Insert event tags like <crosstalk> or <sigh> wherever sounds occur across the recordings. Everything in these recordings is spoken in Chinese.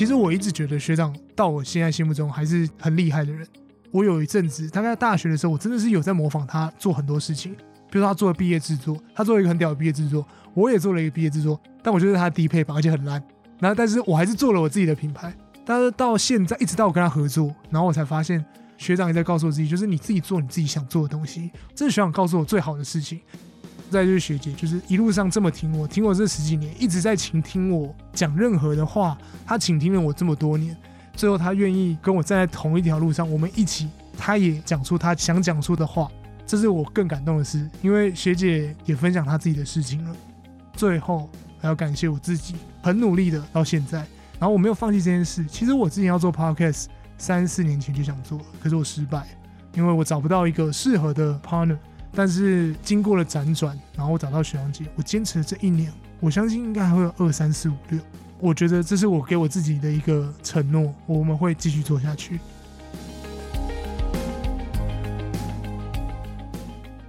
其实我一直觉得学长到我现在心目中还是很厉害的人。我有一阵子，大概大学的时候，我真的是有在模仿他做很多事情，比如说他做了毕业制作，他做了一个很屌的毕业制作，我也做了一个毕业制作，但我觉得他低配版，而且很烂。然后，但是我还是做了我自己的品牌。但是到现在，一直到我跟他合作，然后我才发现，学长也在告诉我自己，就是你自己做你自己想做的东西，这是学长告诉我最好的事情。再就是学姐，就是一路上这么听我，听我这十几年，一直在倾听我讲任何的话，他倾听了我这么多年。最后，他愿意跟我站在同一条路上，我们一起，他也讲出他想讲出的话，这是我更感动的事。因为学姐也分享她自己的事情了。最后，还要感谢我自己，很努力的到现在，然后我没有放弃这件事。其实我之前要做 podcast，三四年前就想做了，可是我失败，因为我找不到一个适合的 partner。但是经过了辗转，然后我找到徐阳姐，我坚持了这一年，我相信应该还会有二三四五六。我觉得这是我给我自己的一个承诺，我们会继续做下去。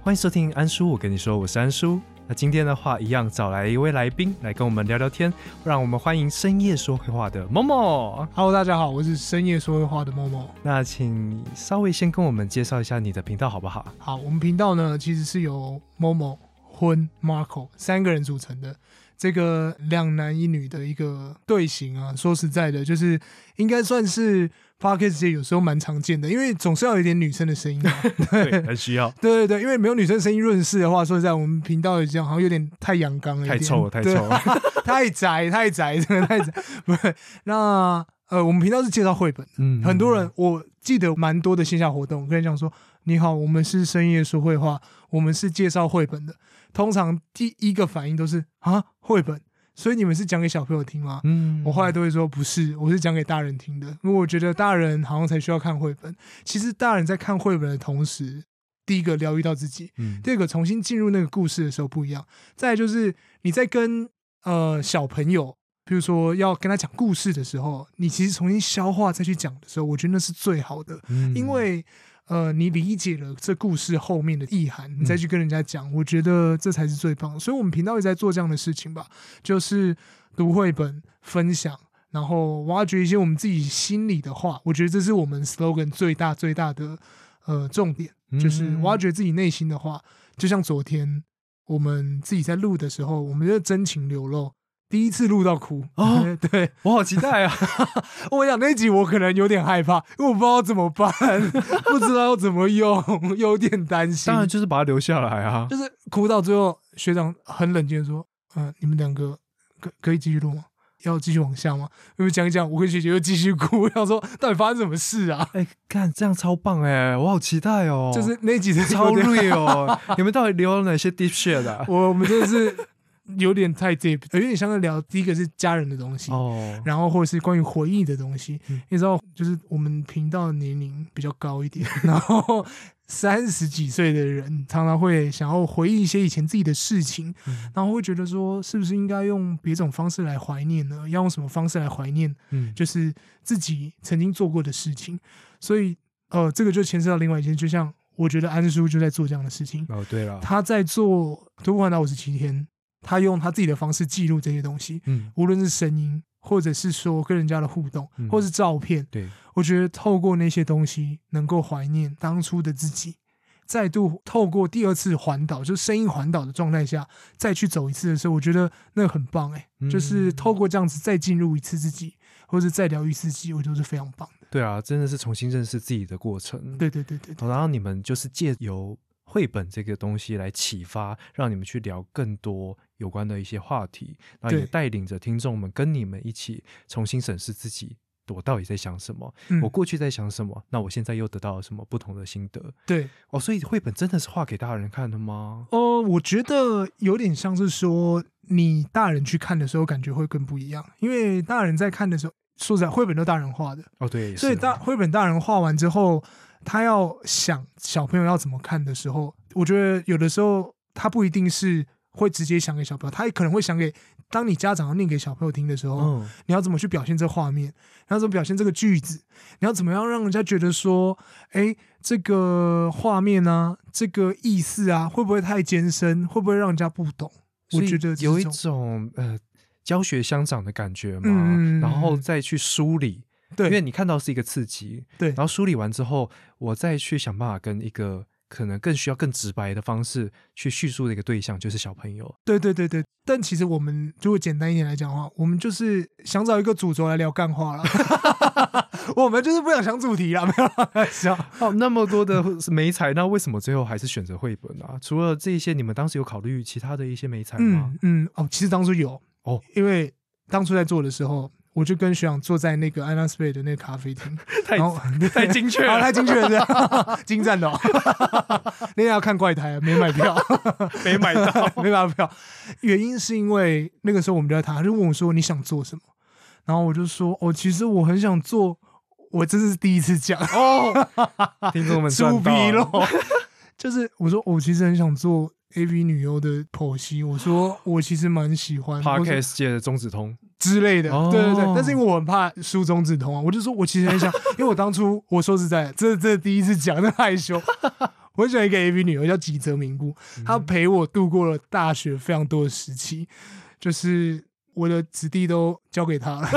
欢迎收听安叔，我跟你说，我是安叔。那今天的话，一样找来一位来宾来跟我们聊聊天，让我们欢迎深夜说会话的某某。Hello，大家好，我是深夜说会话的某某。那请你稍微先跟我们介绍一下你的频道好不好？好，我们频道呢其实是由某某、婚 Marco 三个人组成的。这个两男一女的一个队形啊，说实在的，就是应该算是 podcast 界有时候蛮常见的，因为总是要有一点女生的声音嘛，<laughs> 对，很需要。对对对，因为没有女生声音润饰的话，说实在，我们频道也这样好像有点太阳刚了，太臭了，太臭了，<laughs> 太宅，太宅，真的太宅。不是，那呃，我们频道是介绍绘本，嗯，很多人我记得蛮多的线下活动，跟人讲说，你好，我们是深夜说绘画，我们是介绍绘本的。通常第一个反应都是啊，绘本，所以你们是讲给小朋友听吗？嗯，我后来都会说不是，我是讲给大人听的，因为我觉得大人好像才需要看绘本。其实大人在看绘本的同时，第一个疗愈到自己，嗯，第二个重新进入那个故事的时候不一样。再就是你在跟呃小朋友，比如说要跟他讲故事的时候，你其实重新消化再去讲的时候，我觉得那是最好的，因为。呃，你理解了这故事后面的意涵，你再去跟人家讲，我觉得这才是最棒。所以，我们频道也在做这样的事情吧，就是读绘本、分享，然后挖掘一些我们自己心里的话。我觉得这是我们 slogan 最大最大的呃重点，就是挖掘自己内心的话。就像昨天我们自己在录的时候，我们就真情流露。第一次录到哭啊！<laughs> 对我好期待啊！<laughs> 我想那集我可能有点害怕，因为我不知道怎么办，<laughs> 不知道要怎么用，有点担心。当然就是把它留下来啊！就是哭到最后，学长很冷静的说：“嗯，你们两个可可以继续录吗？要继续往下吗？”因为讲一讲，我跟学姐又继续哭。想说到底发生什么事啊？哎，看这样超棒哎！我好期待哦！就是那集是超 real，你们到底留了哪些 deep shit 啊？我我们真的是。有点太 deep，有点像在聊第一个是家人的东西，哦，然后或者是关于回忆的东西。你知道，就是我们频道的年龄比较高一点，<laughs> 然后三十几岁的人常常会想要回忆一些以前自己的事情，然后会觉得说，是不是应该用别种方式来怀念呢？要用什么方式来怀念？嗯，就是自己曾经做过的事情。所以，呃，这个就牵涉到另外一件，就像我觉得安叔就在做这样的事情。哦，对了，他在做《徒步环岛五十七天》。他用他自己的方式记录这些东西，嗯，无论是声音，或者是说跟人家的互动，或是照片，对我觉得透过那些东西，能够怀念当初的自己，再度透过第二次环岛，就是声音环岛的状态下，再去走一次的时候，我觉得那很棒哎，就是透过这样子再进入一次自己，或者再疗愈自己，我觉得是非常棒的。对啊，真的是重新认识自己的过程。对对对对，然后你们就是借由。绘本这个东西来启发，让你们去聊更多有关的一些话题，那也带领着听众们跟你们一起重新审视自己，我到底在想什么？我过去在想什么？那我现在又得到了什么不同的心得？对哦，所以绘本真的是画给大人看的吗？哦，我觉得有点像是说，你大人去看的时候，感觉会更不一样，因为大人在看的时候，说实在，绘本都大人画的哦，对，所以大绘本大人画完之后。他要想小朋友要怎么看的时候，我觉得有的时候他不一定是会直接想给小朋友，他也可能会想给当你家长要念给小朋友听的时候，你要怎么去表现这画面，你要怎么表现这个句子，你要怎么样让人家觉得说，哎，这个画面啊，这个意思啊，会不会太艰深，会不会让人家不懂？我觉得有一种呃。教学相长的感觉嘛，嗯然后再去梳理，对，因为你看到是一个刺激，对然后梳理完之后，我再去想办法跟一个可能更需要更直白的方式去叙述的一个对象，就是小朋友。对对对对，但其实我们如果简单一点来讲的话，我们就是想找一个主轴来聊干话了。<laughs> 我们就是不想想主题啦，没有啦开玩笑。<laughs> 哦，那么多的美材，那为什么最后还是选择绘本啊？除了这一些，你们当时有考虑其他的一些美材吗嗯？嗯，哦，其实当初有哦，因为当初在做的时候，我就跟学长坐在那个安娜斯贝的那个咖啡厅，<laughs> <laughs> 太精确好，了，太精确了，这样 <laughs> 精湛的、哦。那天要看怪胎，没买票，没买到。没买到票。原因是因为那个时候我们就在谈，他就问我说你想做什么，然后我就说哦，其实我很想做，我这是第一次讲。哦，听众们猪赚到皮咯了，就是我说我其实很想做 A V 女优的剖析，我说 <gasps> 我其实蛮喜欢 Podcast 界的中子通，之类的，哦对对对。但是因为我很怕输中子通啊，我就说我其实很想，<laughs> 因为我当初我说实在的，这这第一次讲，那害羞。我很喜欢一个 AV 女优叫吉泽明步，她陪我度过了大学非常多的时期，就是我的子弟都交给她了。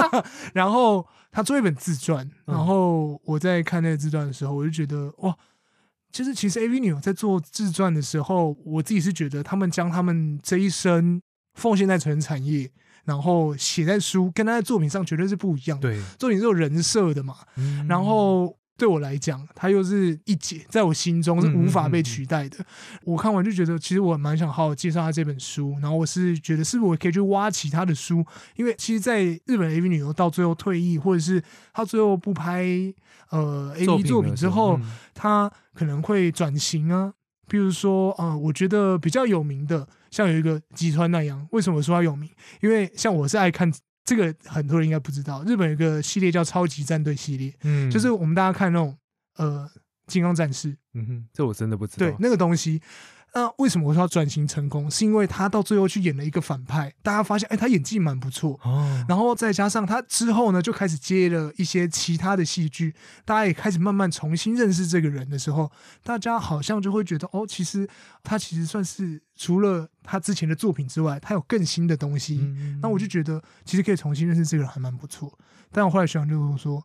<laughs> 然后她做一本自传，嗯然后我在看那个自传的时候，我就觉得哇，就是其实 AV 女优在做自传的时候，我自己是觉得他们将他们这一生奉献在成人产业，然后写在书，跟他在作品上绝对是不一样的。对，作品是有人设的嘛，嗯然后对我来讲，它又是一姐，在我心中是无法被取代的。我看完就觉得，其实我蛮想好好介绍他这本书，然后我是觉得是不是我可以去挖其他的书，因为其实，在日本 AV 女优到最后退役，或者是她最后不拍呃 AV 作品之后，嗯她可能会转型啊。比如说，呃，我觉得比较有名的，像有一个吉川那样，为什么说他有名？因为像我是爱看这个，很多人应该不知道，日本有一个系列叫超级战队系列，嗯就是我们大家看那种呃金刚战士，嗯哼，这我真的不知道。对那个东西。那为什么我说他转型成功？是因为他到最后去演了一个反派，大家发现，哎，他演技蛮不错。哦，然后再加上他之后呢，就开始接了一些其他的戏剧，大家也开始慢慢重新认识这个人的时候，大家好像就会觉得，哦，其实他其实算是除了他之前的作品之外，他有更新的东西。嗯那我就觉得，其实可以重新认识这个人还蛮不错。但我后来学长就跟我说：“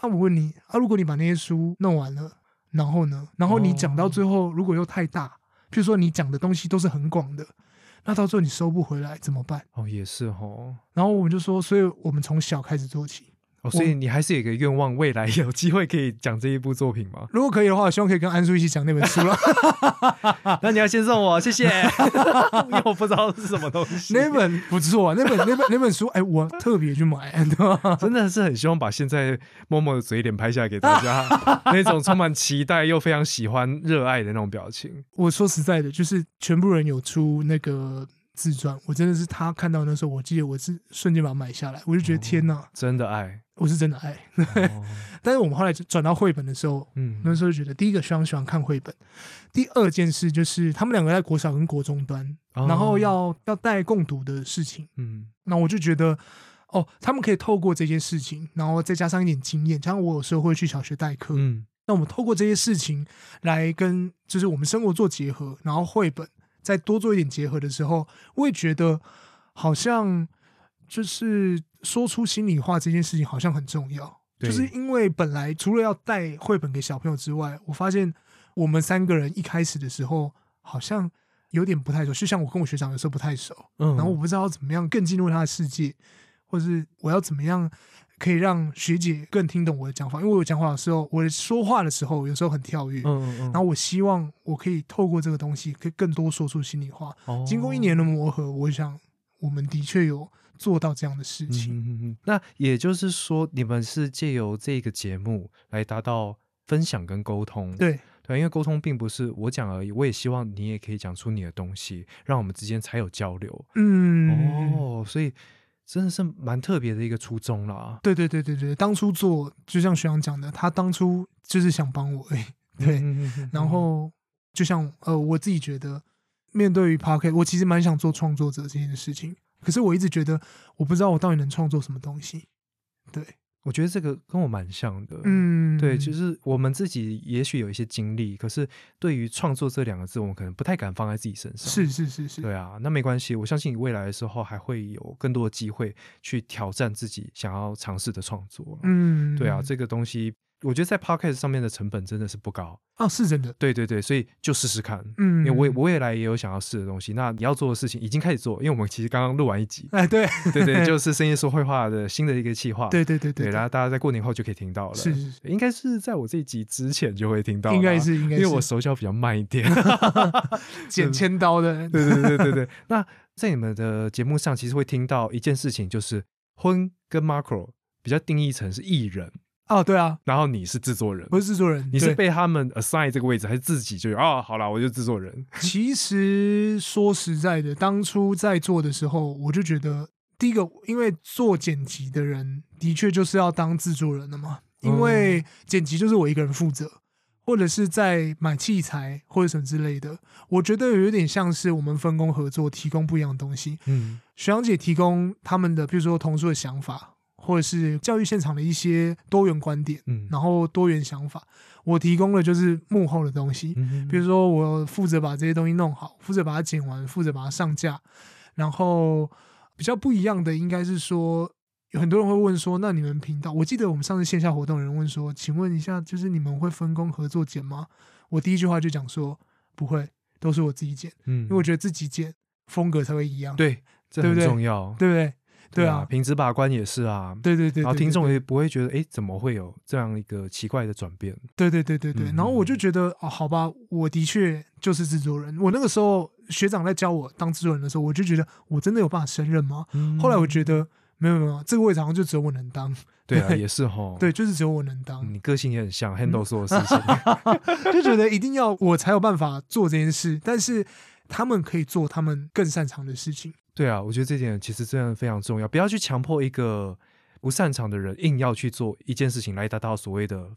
啊，我问你啊，如果你把那些书弄完了，然后呢，然后你讲到最后，如果又太大，譬如说你讲的东西都是很广的，那到最后你收不回来怎么办哦，也是哦。？”然后我们就说，所以我们从小开始做起。哦，所以你还是有一个愿望，未来有机会可以讲这一部作品吗？<laughs> 如果可以的话，我希望可以跟安叔一起讲那本书了。<laughs> 那你要先送我，谢谢。<laughs> 因为我不知道是什么东西。那本不错啊，那本那本那本书，哎，我特别去买，真的是很希望把现在默默的嘴脸拍下来给大家，那种充满期待又非常喜欢、热爱的那种表情。我说实在的，就是全部人有出那个自传，我真的是他看到那时候，我记得我是瞬间把它买下来，我就觉得天哪，真的爱，我是真的爱。哦、<laughs> 但是我们后来转到绘本的时候，嗯，那时候就觉得，第一个非常喜欢看绘本，第二件事就是他们两个在国小跟国中端，哦。然后要要带共读的事情，嗯。那我就觉得。哦，他们可以透过这件事情，然后再加上一点经验，加上我有时候会去小学代课，嗯。那我们透过这些事情来跟就是我们生活做结合，然后绘本再多做一点结合的时候，我也觉得好像就是说出心里话这件事情好像很重要。就是因为本来除了要带绘本给小朋友之外，我发现我们三个人一开始的时候好像有点不太熟，就像我跟我学长有时候不太熟，嗯，然后我不知道怎么样更进入他的世界，或者是我要怎么样可以让学姐更听懂我的讲法，因为我讲话的时候，我说话的时候有时候很跳跃，嗯嗯嗯，然后我希望我可以透过这个东西，可以更多说出心里话。后经过一年的磨合，我想我们的确有做到这样的事情。那也就是说，你们是借由这个节目来达到分享跟沟通，对对，因为沟通并不是我讲而已，我也希望你也可以讲出你的东西，让我们之间才有交流。嗯，哦，所以真的是蛮特别的一个初衷啦。对对对对对，当初做就像学长讲的，他当初就是想帮我而已。对，嗯嗯嗯然后就像呃，我自己觉得，面对于 p o c k e t 我其实蛮想做创作者这件事情，可是我一直觉得我不知道我到底能创作什么东西。对，我觉得这个跟我蛮像的，嗯，对，就是我们自己也许有一些经历，可是对于创作这两个字，我们可能不太敢放在自己身上。是是是是，对啊，那没关系，我相信你未来的时候还会有更多的机会去挑战自己想要尝试的创作。嗯，对啊，这个东西。我觉得在 podcast 上面的成本真的是不高啊，是真的。对对对，所以就试试看。嗯，因为我我未来也有想要试的东西。那你要做的事情已经开始做，因为我们其实刚刚录完一集。哎，对对对，<laughs> 就是深夜说会话的新的一个计划。对对对对，然后大家在过年后就可以听到了。是是是，应该是在我这一集之前就会听到。应该是应该，因为我手脚比较慢一点，<laughs> 剪千刀的。对对对对对。那在你们的节目上，其实会听到一件事情，就是婚跟 macro 比较定义成是艺人。哦，对啊，然后你是制作人，不是制作人，你是被他们 assign 这个位置，还是自己就有哦，好了，我就制作人。<laughs> 其实说实在的，当初在做的时候，我就觉得，第一个，因为做剪辑的人的确就是要当制作人的嘛，因为剪辑就是我一个人负责，或者是在买器材或者什么之类的，我觉得有点像是我们分工合作，提供不一样的东西。嗯，徐阳姐提供他们的，比如说同事的想法。或者是教育现场的一些多元观点，嗯，然后多元想法，我提供的就是幕后的东西，嗯比如说我负责把这些东西弄好，负责把它剪完，负责把它上架。然后比较不一样的应该是说，有很多人会问说，那你们频道，我记得我们上次线下活动有人问说，请问一下，就是你们会分工合作剪吗？我第一句话就讲说不会，都是我自己剪，嗯，因为我觉得自己剪风格才会一样，对，这很重要，对不对？对啊，品质把关也是啊，对对对，然后听众也不会觉得，哎，怎么会有这样一个奇怪的转变？对对对对对，然后我就觉得，哦，好吧，我的确就是制作人。我那个时候学长在教我当制作人的时候，我就觉得我真的有办法胜任吗？后来我觉得没有没有，这个位置好像就只有我能当。对啊，也是哈，对，就是只有我能当。你个性也很像，handle 所有事情，<laughs> 就觉得一定要我才有办法做这件事，但是他们可以做他们更擅长的事情。对啊，我觉得这点其实真的非常重要，不要去强迫一个不擅长的人硬要去做一件事情来达到所谓的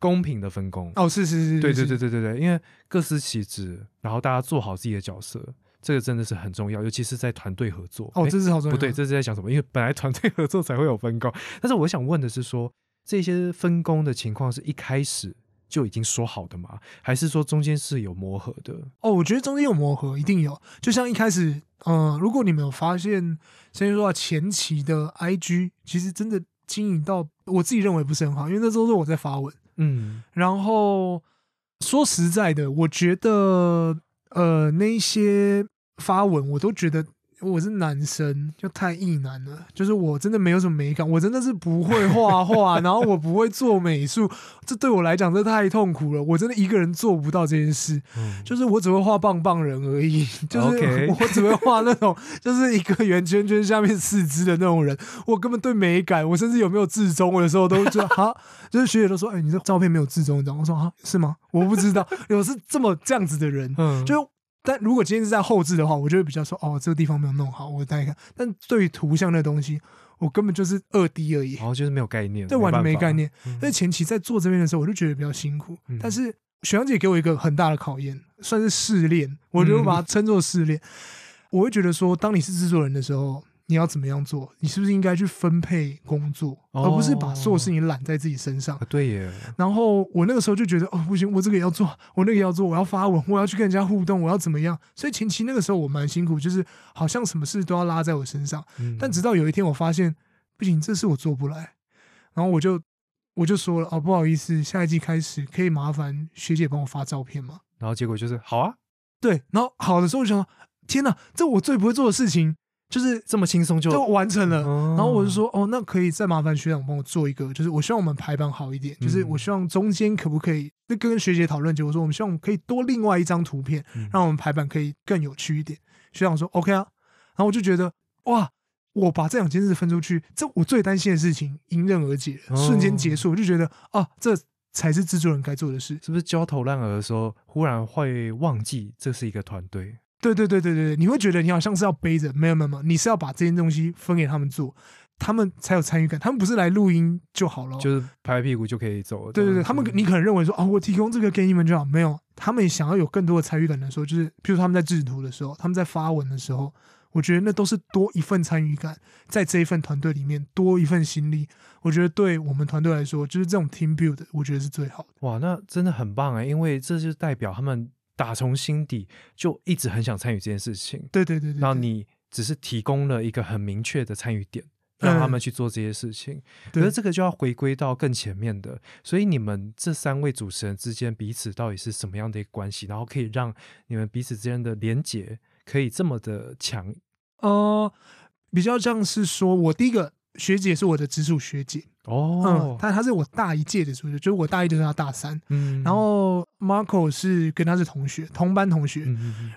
公平的分工。哦，是是是，对对对对对对，因为各司其职，然后大家做好自己的角色，这个真的是很重要，尤其是在团队合作。哦，这是好重要。不对，这是在讲什么？因为本来团队合作才会有分工，但是我想问的是，说这些分工的情况是一开始。就已经说好的吗？还是说中间是有磨合的？哦，我觉得中间有磨合，一定有。就像一开始，嗯，如果你们有发现，先说前期的 IG，其实真的经营到我自己认为不是很好，因为那时候是我在发文，嗯，然后说实在的，我觉得，呃，那些发文我都觉得。我是男生，就太意男了。就是我真的没有什么美感，我真的是不会画画，然后我不会做美术，这对我来讲这太痛苦了。我真的一个人做不到这件事，就是我只会画棒棒人而已，<laughs> 就是我只会画那种就是一个圆圈圈下面四肢的那种人。我根本对美感，我甚至有没有自中，我有时候都觉得 <laughs> 哈，就是学姐都说，哎，你这照片没有自中，你知道？我说啊，是吗？我不知道，有是这么这样子的人，嗯，就。但如果今天是在后置的话，我就会比较说哦，这个地方没有弄好，我再看。但对于图像那东西，我根本就是二 D 而已，然后就是没有概念，这完全没概念。所以前期在做这边的时候，我就觉得比较辛苦。但是雪阳姐给我一个很大的考验，算是试炼，我就把它称作试炼。我会觉得说，当你是制作人的时候。你要怎么样做？你是不是应该去分配工作，而不是把所有事情揽在自己身上？对耶。然后我那个时候就觉得，哦，不行，我这个也要做，我那个也要做，我要发文，我要去跟人家互动，我要怎么样？所以前期那个时候我蛮辛苦，就是好像什么事都要拉在我身上。但直到有一天我发现，不行，这事我做不来，然后我就我就说了，哦，不好意思，下一季开始可以麻烦学姐帮我发照片吗？然后结果就是好啊，对。然后好的时候我就想，天哪，这我最不会做的事情。就是这么轻松就就完成了，然后我就说哦，那可以再麻烦学长帮我做一个，就是我希望我们排版好一点，就是我希望中间可不可以那跟学姐讨论，结果说我们希望可以多另外一张图片，让我们排版可以更有趣一点。学长说 OK 啊，然后我就觉得哇，我把这两件事分出去，这我最担心的事情迎刃而解，瞬间结束，我就觉得啊，这才是制作人该做的事。是不是焦头烂额的时候，忽然会忘记这是一个团队？对对对对对，你会觉得你好像是要背着，没有没有没有，你是要把这件东西分给他们做，他们才有参与感。他们不是来录音就好了，就是拍拍屁股就可以走了。对对对，他们你可能认为说啊，我提供这个给你们就好，没有，他们想要有更多的参与感的时候，就是譬如他们在制图的时候，他们在发文的时候，我觉得那都是多一份参与感，在这一份团队里面多一份心力。我觉得对我们团队来说，就是这种 team build，我觉得是最好的。哇，那真的很棒哎，因为这就代表他们打从心底就一直很想参与这件事情。对对对对。然后你只是提供了一个很明确的参与点。让他们去做这些事情，可是这个就要回归到更前面的。所以你们这三位主持人之间彼此到底是什么样的一个关系？然后可以让你们彼此之间的连结可以这么的强？呃，比较像是说，我第一个学姐是我的直属学姐哦，嗯，她她是我大一届的同学，就是我大一就是他大三，嗯，然后 Marco 是跟他是同学，同班同学，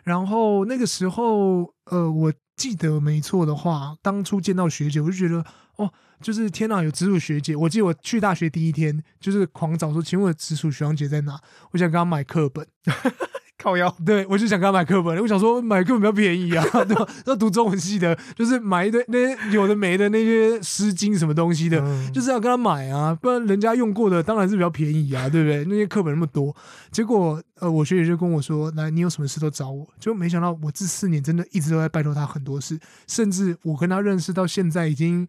然后那个时候，呃，我。记得没错的话，当初见到学姐，我就觉得哦，就是天哪，有直属学姐。我记得我去大学第一天，就是狂找说，请问直属学长姐在哪？我想跟她买课本。<laughs> 靠腰，对我就想跟他买课本，我想说买课本比较便宜啊，<laughs> 对吧？要读中文系的，就是买一堆那些有的没的那些诗经什么东西的，就是要跟他买啊，不然人家用过的当然是比较便宜啊，对不对？那些课本那么多，结果呃，我学姐就跟我说，来，你有什么事都找我，就没想到我这四年真的一直都在拜托他很多事，甚至我跟他认识到现在已经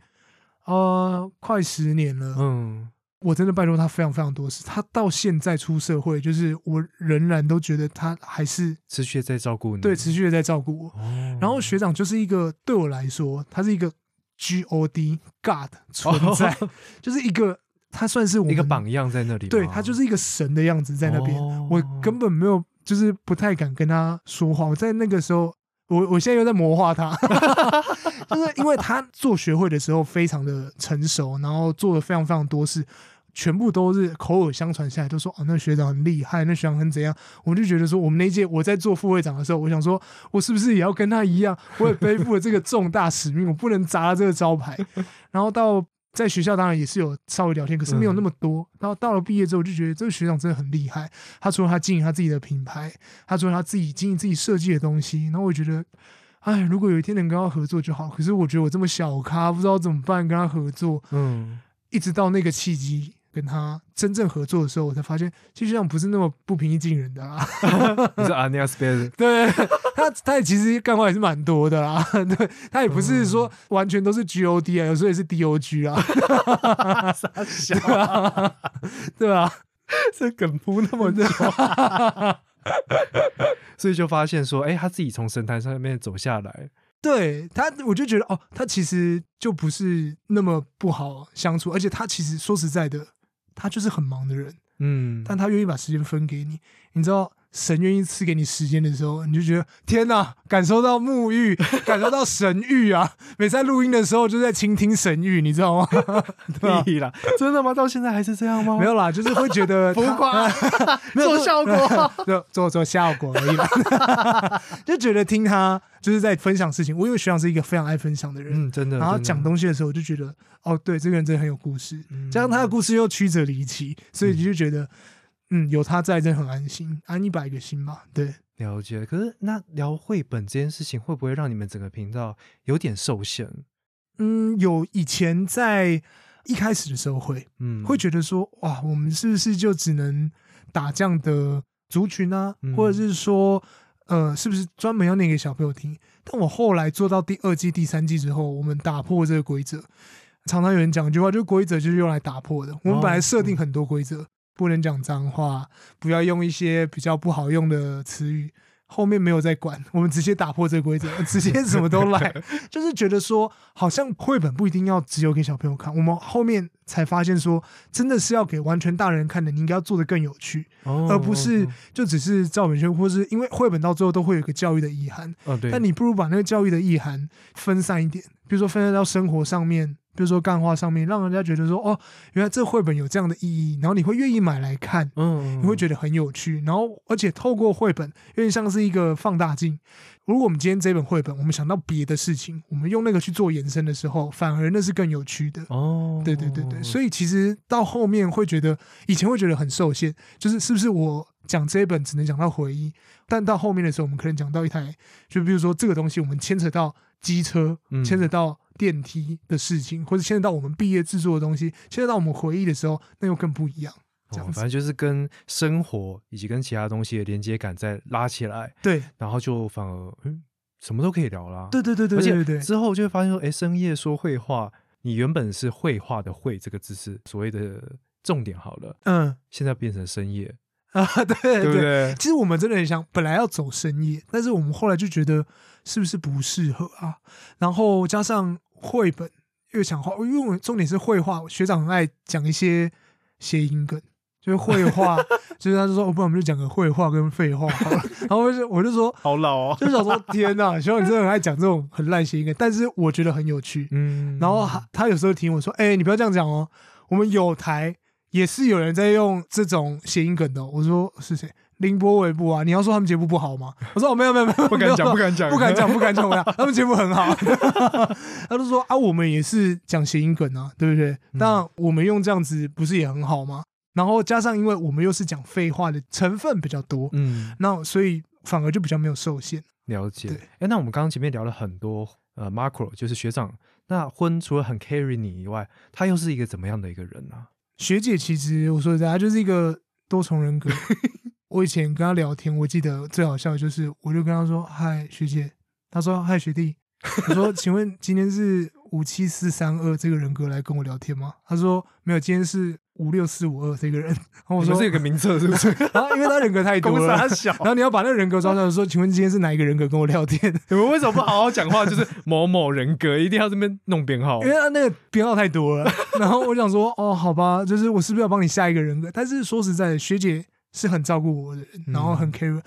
呃快十年了，嗯。我真的拜托他非常非常多事，他到现在出社会，就是我仍然都觉得他还是持续在照顾你，对，持续的在照顾我。然后学长就是一个对我来说，他是一个 G O D God 存在，就是一个他算是我一个榜样在那里，对他就是一个神的样子在那边，我根本没有就是不太敢跟他说话。我在那个时候。我我现在又在魔化他，<laughs> 就是因为他做学会的时候非常的成熟，然后做了非常非常多事，全部都是口耳相传下来，都说哦，那学长很厉害，那学长很怎样。我就觉得说，我们那届我在做副会长的时候，我想说，我是不是也要跟他一样，我也背负了这个重大使命，我不能砸了这个招牌。<laughs> 然后到。在学校当然也是有稍微聊天，可是没有那么多。然后到了毕业之后，我就觉得这个学长真的很厉害。他除了他经营他自己的品牌，他除了他自己经营自己设计的东西，然后我觉得，哎，如果有一天能跟他合作就好。可是我觉得我这么小咖，不知道怎么办跟他合作。嗯，一直到那个契机。跟他真正合作的时候，我才发现，其实这样不是那么不平易近人的啊。<laughs> 你是 Ania Space，<laughs> 对他，他也其实干话也是蛮多的啦。<laughs> 对他也不是说完全都是 God 啊，有时候也是 Dog 啊。傻笑，对吧？这梗铺那么久，所以就发现说，哎，他自己从神坛上面走下来。对他，我就觉得哦，他其实就不是那么不好相处，而且他其实说实在的。他就是很忙的人，嗯，但他愿意把时间分给你，你知道。神愿意赐给你时间的时候，你就觉得天哪，感受到沐浴，<laughs> 感受到神域啊！每次录音的时候，就在倾听神域，你知道吗？<laughs> 对啦，真的吗？到现在还是这样吗？没有啦，就是会觉得 <laughs> 浮夸，做效果，做做做效果而已。就觉得听他就是在分享事情，我以为学长是一个非常爱分享的人，嗯，真的。然后讲东西的时候，我就觉得哦，对，这个人真的很有故事，加上他的故事又曲折离奇，所以你就觉得。嗯，有他在，真的很安心，安一百个心吧。对，了解。可是那聊绘本这件事情，会不会让你们整个频道有点受限？嗯，有。以前在一开始的时候会，嗯，会觉得说，哇，我们是不是就只能打这样的族群呢？或者是说，呃，是不是专门要念给小朋友听？但我后来做到第二季、第三季之后，我们打破这个规则。常常有人讲一句话，就规则就是用来打破的。我们本来设定很多规则。不能讲脏话，不要用一些比较不好用的词语。后面没有再管，我们直接打破这个规则，<laughs> 直接什么都来，<laughs> 就是觉得说，好像绘本不一定要只有给小朋友看。我们后面才发现说，真的是要给完全大人看的，你应该要做的更有趣，而不是就只是照本宣科，或是因为绘本到最后都会有一个教育的意涵。哦，对。但你不如把那个教育的意涵分散一点，比如说分散到生活上面。比如说干话上面，让人家觉得说哦，原来这绘本有这样的意义，然后你会愿意买来看，嗯，你会觉得很有趣，然后而且透过绘本，有点像是一个放大镜。如果我们今天这本绘本，我们想到别的事情，我们用那个去做延伸的时候，反而那是更有趣的哦。对对对对，所以其实到后面会觉得，以前会觉得很受限，就是是不是我讲这一本只能讲到回忆，但到后面的时候，我们可能讲到一台，就比如说这个东西，我们牵扯到机车，牵扯到。电梯的事情，或者牵扯到我们毕业制作的东西，牵扯到我们回忆的时候，那又更不一样。这样，反正就是跟生活以及跟其他东西的连接感再拉起来。对，然后就反而嗯，什么都可以聊啦。对对对对对对对，之后就会发现说，哎，深夜说绘画，你原本是绘画的“绘”这个字是所谓的重点好了，嗯现在变成深夜，啊，对对不对。对？其实我们真的很想，本来要走深夜，但是我们后来就觉得是不是不适合啊？然后加上绘本又想画，因为我们重点是绘画，学长很爱讲一些谐音梗，就是绘画，<laughs> 就是他就说，哦不然我们就讲个绘画跟废话好了。<laughs> 然后我就我就说，好老哦。就想说天呐，学长你真的很爱讲这种很烂谐音梗，但是我觉得很有趣。嗯，然后他他有时候提我说，哎、你不要这样讲哦，我们有台也是有人在用这种谐音梗的哦、我说是谁？凌波微步啊！你要说他们节目不好吗？<laughs> 我说哦，没有没有没有，不敢讲，不敢讲，不敢讲，不敢讲，我他们节目很好。他就说啊，我们也是讲谐音梗啊，对不对？那我们用这样子不是也很好吗？然后加上因为我们又是讲废话的成分比较多，嗯，那所以反而就比较没有受限。了解。对哎，那我们刚刚前面聊了很多，呃，Macro 就是学长。那婚除了很 carry 你以外，他又是一个怎么样的一个人呢、学姐其实我说实在，她就是一个多重人格。我以前跟他聊天，我记得最好笑的就是，我就跟他说：“嗨，学姐。”他说：“嗨，学弟。”我说：“请问今天是五七四三二这个人格来跟我聊天吗？”他说：“没有，今天是五六四五二这个人。”然后我说你们是有个名册是不是？：“然 <laughs> 后因为他人格太多了，然后你要把那个人格抓出来，说，请问今天是哪一个人格跟我聊天？<laughs> 你们为什么不好好讲话？就是某某人格，一定要这边弄编号因为他那个编号太多了。<laughs> 然后我想说，哦，好吧，就是我是不是要帮你下一个人格？但是说实在的，学姐是很照顾我的人，然后很 care。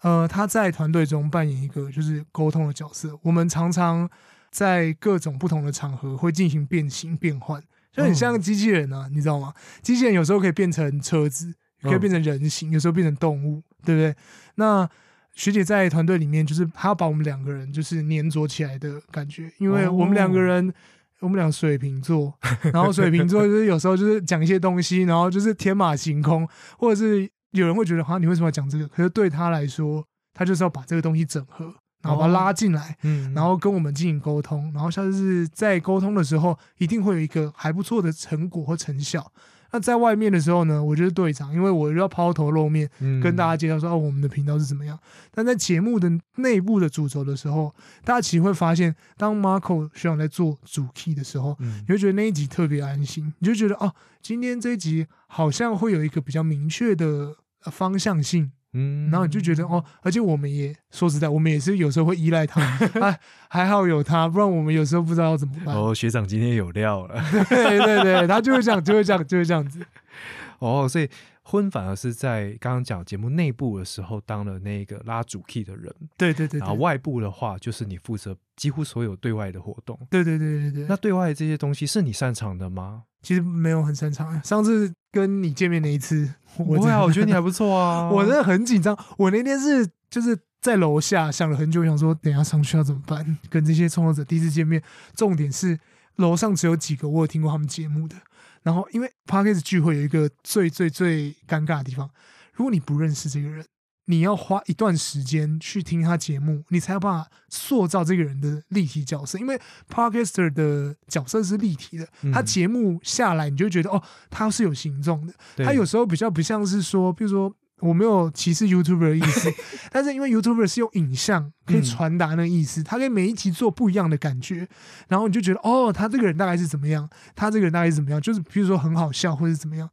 呃，他在团队中扮演一个就是沟通的角色。我们常常在各种不同的场合会进行变形变换，就很像机器人啊，你知道吗？机器人有时候可以变成车子，可以变成人形，有时候变成动物，对不对？那学姐在团队里面，就是她要把我们两个人就是粘着起来的感觉，因为我们两个人。我们俩水瓶座，然后水瓶座就是有时候就是讲一些东西，然后就是天马行空，或者是有人会觉得，哈，你为什么要讲这个？可是对他来说，他就是要把这个东西整合，然后把它拉进来，嗯，然后跟我们进行沟通，然后下次在沟通的时候，一定会有一个还不错的成果或成效。那在外面的时候呢，我就是队长，因为我要抛头露面，跟大家介绍说哦，我们的频道是怎么样。但在节目的内部的主轴的时候，大家其实会发现，当 Marco 学长在做主 key 的时候，嗯你会觉得那一集特别安心，你就觉得哦，今天这一集好像会有一个比较明确的呃方向性，嗯然后你就觉得哦，而且我们也说实在，我们也是有时候会依赖他，<laughs> 哎，还好有他，不然我们有时候不知道怎么办。哦，学长今天有料了对对对，他就会这样，就会这样，就会这样子。<laughs> 哦，所以婚反而是在刚刚讲节目内部的时候当了那个拉主 key 的人，对对对对，然后外部的话就是你负责几乎所有对外的活动。对对对对对，那对外这些东西是你擅长的吗？其实没有很擅长。上次跟你见面那一次，<laughs> 我不会啊，我觉得你还不错啊。<laughs> 我真的很紧张。我那天是就是在楼下想了很久，想说等一下上去要怎么办，跟这些创作者第一次见面。重点是楼上只有几个我有听过他们节目的，然后因为 p a r k a s 聚会有一个最最最尴尬的地方，如果你不认识这个人。你要花一段时间去听他节目，你才有办法塑造这个人的立体角色。因为 podcaster 的角色是立体的，嗯他节目下来，你就觉得哦，他是有形状的。他有时候比较不像是说，比如说我没有歧视 YouTuber 的意思，<laughs> 但是因为 YouTuber 是用影像可以嗯传达那个意思，他可以每一集做不一样的感觉，然后你就觉得哦，他这个人大概是怎么样，他这个人大概是怎么样，就是比如说很好笑或者是怎么样。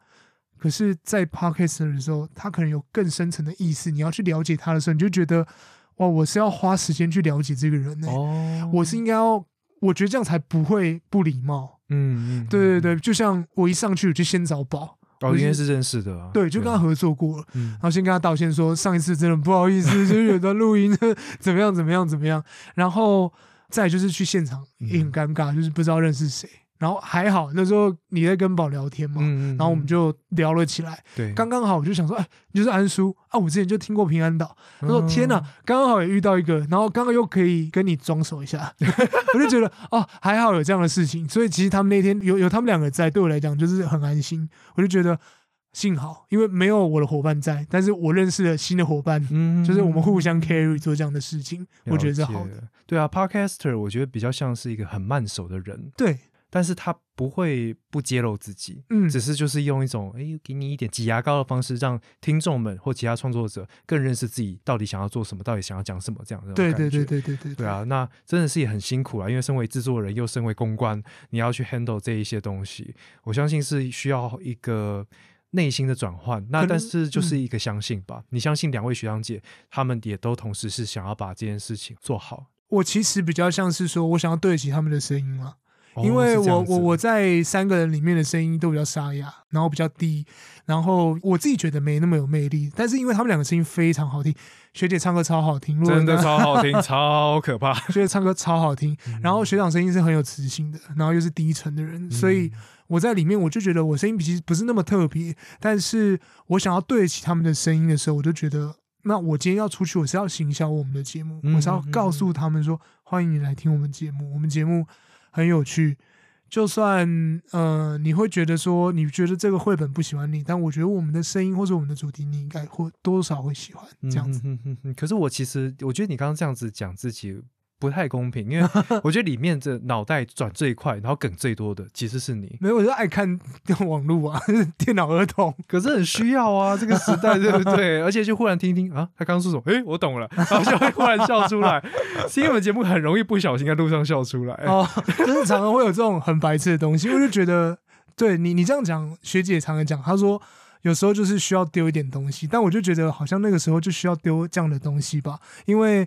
可是，在 Podcast 的时候，他可能有更深层的意思，你要去了解他的时候，你就觉得哇，我是要花时间去了解这个人呢、哦，我是应该要，我觉得这样才不会不礼貌。嗯嗯，对对对，就像我一上去我就先找宝，哦，应该是认识的啊。对，就跟他合作过了，嗯。然后先跟他道歉说上一次真的不好意思，就是有段录音怎么样怎么样怎么样，然后再就是去现场嗯也很尴尬，就是不知道认识谁，然后还好那时候你在跟宝聊天嘛，嗯，嗯然后我们就聊了起来，对。刚刚好我就想说，哎，你就是安叔啊，我之前就听过平安岛，他说嗯天哪，刚刚好也遇到一个，然后刚刚又可以跟你装手一下，<laughs> 我就觉得哦，还好有这样的事情，所以其实他们那天有有他们两个在，对我来讲就是很安心，我就觉得幸好，因为没有我的伙伴在，但是我认识了新的伙伴，嗯就是我们互相 carry 做这样的事情，我觉得是好的。对啊，Podcaster 我觉得比较像是一个很慢手的人，对但是他不会不揭露自己，嗯，只是就是用一种哎，给你一点挤牙膏的方式，让听众们或其他创作者更认识自己到底想要做什么，到底想要讲什么这样的对对对对对对对啊，那真的是也很辛苦啊，因为身为制作人又身为公关，你要去 handle 这一些东西，我相信是需要一个内心的转换。那但是就是一个相信吧，你相信两位学长姐，他们也都同时是想要把这件事情做好。我其实比较像是说我想要对得起他们的声音嘛。哦因为我我我在三个人里面的声音都比较沙哑，然后比较低，然后我自己觉得没那么有魅力。但是因为他们两个声音非常好听，学姐唱歌超好听，真的超好听，<laughs> 超可怕。学姐唱歌超好听，嗯然后学长声音是很有磁性的，然后又是低沉的人，所以我在里面我就觉得我声音其实不是那么特别，但是我想要对得起他们的声音的时候，我就觉得。那我今天要出去，我是要行销我们的节目，嗯我是要告诉他们说，欢迎你来听我们节目，我们节目很有趣。就算呃，你会觉得说，你觉得这个绘本不喜欢你，但我觉得我们的声音或者我们的主题，你应该会多少会喜欢这样子。嗯哼哼哼可是我其实我觉得你刚刚这样子讲自己不太公平，因为 <laughs> 我觉得里面这脑袋转最快，然后梗最多的其实是你。没有，我就爱看网络啊，<laughs> 电脑儿童。可是很需要啊，<laughs> 这个时代对不对？而且就忽然听一听啊，他刚刚说什么？诶，我懂了，然后就会忽然笑出来。是因为我们节目很容易不小心在路上笑出来。哦，就是常常会有这种很白痴的东西，我就觉得，对你你这样讲，学姐常常讲，她说有时候就是需要丢一点东西，但我就觉得好像那个时候就需要丢这样的东西吧，因为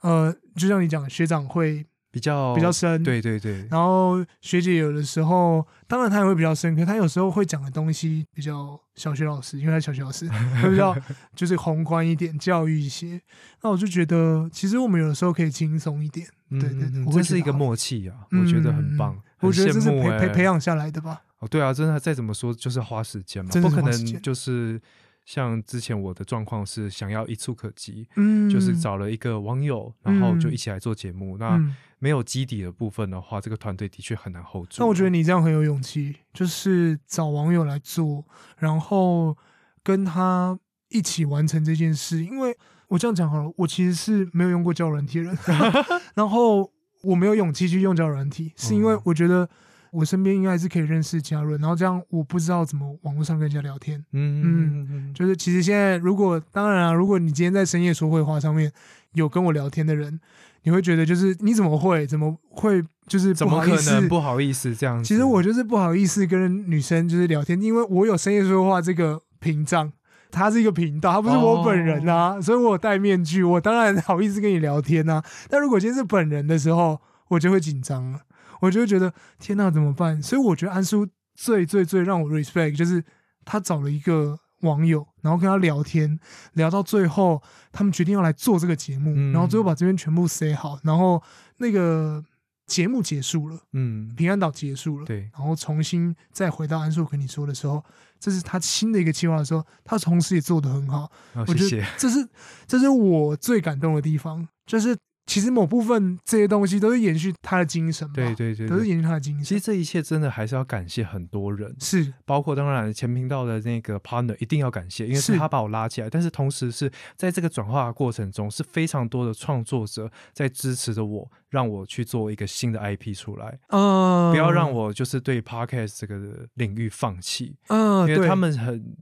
呃，就像你讲，学长会比较比较深，，对对对，然后学姐有的时候，当然她也会比较深刻，她有时候会讲的东西比较小学老师，因为她小学老师，会比较 <laughs> 就是宏观一点，教育一些。那我就觉得，其实我们有的时候可以轻松一点，对对对这是一个默契啊，我觉得很棒嗯。我觉得这是培培培养下来的吧。哦，对啊，真的再怎么说就是花时间嘛，真的不可能就是像之前我的状况是想要一触可及，嗯，就是找了一个网友，然后就嗯一起来做节目。那嗯。没有基底的部分的话，这个团队的确很难 hold 住。那我觉得你这样很有勇气，就是找网友来做，然后跟他一起完成这件事。因为我这样讲好了，我其实是没有用过交友软体的人，<laughs> 然后我没有勇气去用交友软体，是因为哦我觉得我身边应该是可以认识其他人，然后这样我不知道怎么网络上跟人家聊天。嗯嗯嗯就是其实现在，如果当然啊，如果你今天在深夜说会话上面有跟我聊天的人，你会觉得就是你怎么会怎么会就是怎么可能不好意思这样子？其实我就是不好意思跟女生就是聊天，因为我有深夜说话这个屏障，它是一个频道，它不是我本人啊，所以我戴面具，我当然好意思跟你聊天啊。但如果今天是本人的时候，我就会紧张了，我就会觉得天呐、怎么办？所以我觉得安叔最最最让我 respect 就是他找了一个网友，然后跟他聊天，聊到最后，他们决定要来做这个节目，嗯然后最后把这边全部塞好，然后那个节目结束了。嗯，平安岛结束了，对然后重新再回到安叔跟你说的时候，这是他新的一个计划的时候，他同时也做得很好，好，我觉得谢谢。这是这是我最感动的地方，就是其实某部分这些东西都是延续他的精神吧，对对对对，都是延续他的精神，其实这一切真的还是要感谢很多人，是。包括当然前频道的那个 partner 一定要感谢，因为是。是他把我拉起来，但是同时是在这个转化的过程中，是非常多的创作者在支持着我，让我去做一个新的 IP 出来，嗯，不要让我就是对 podcast 这个领域放弃，嗯，因为他们很。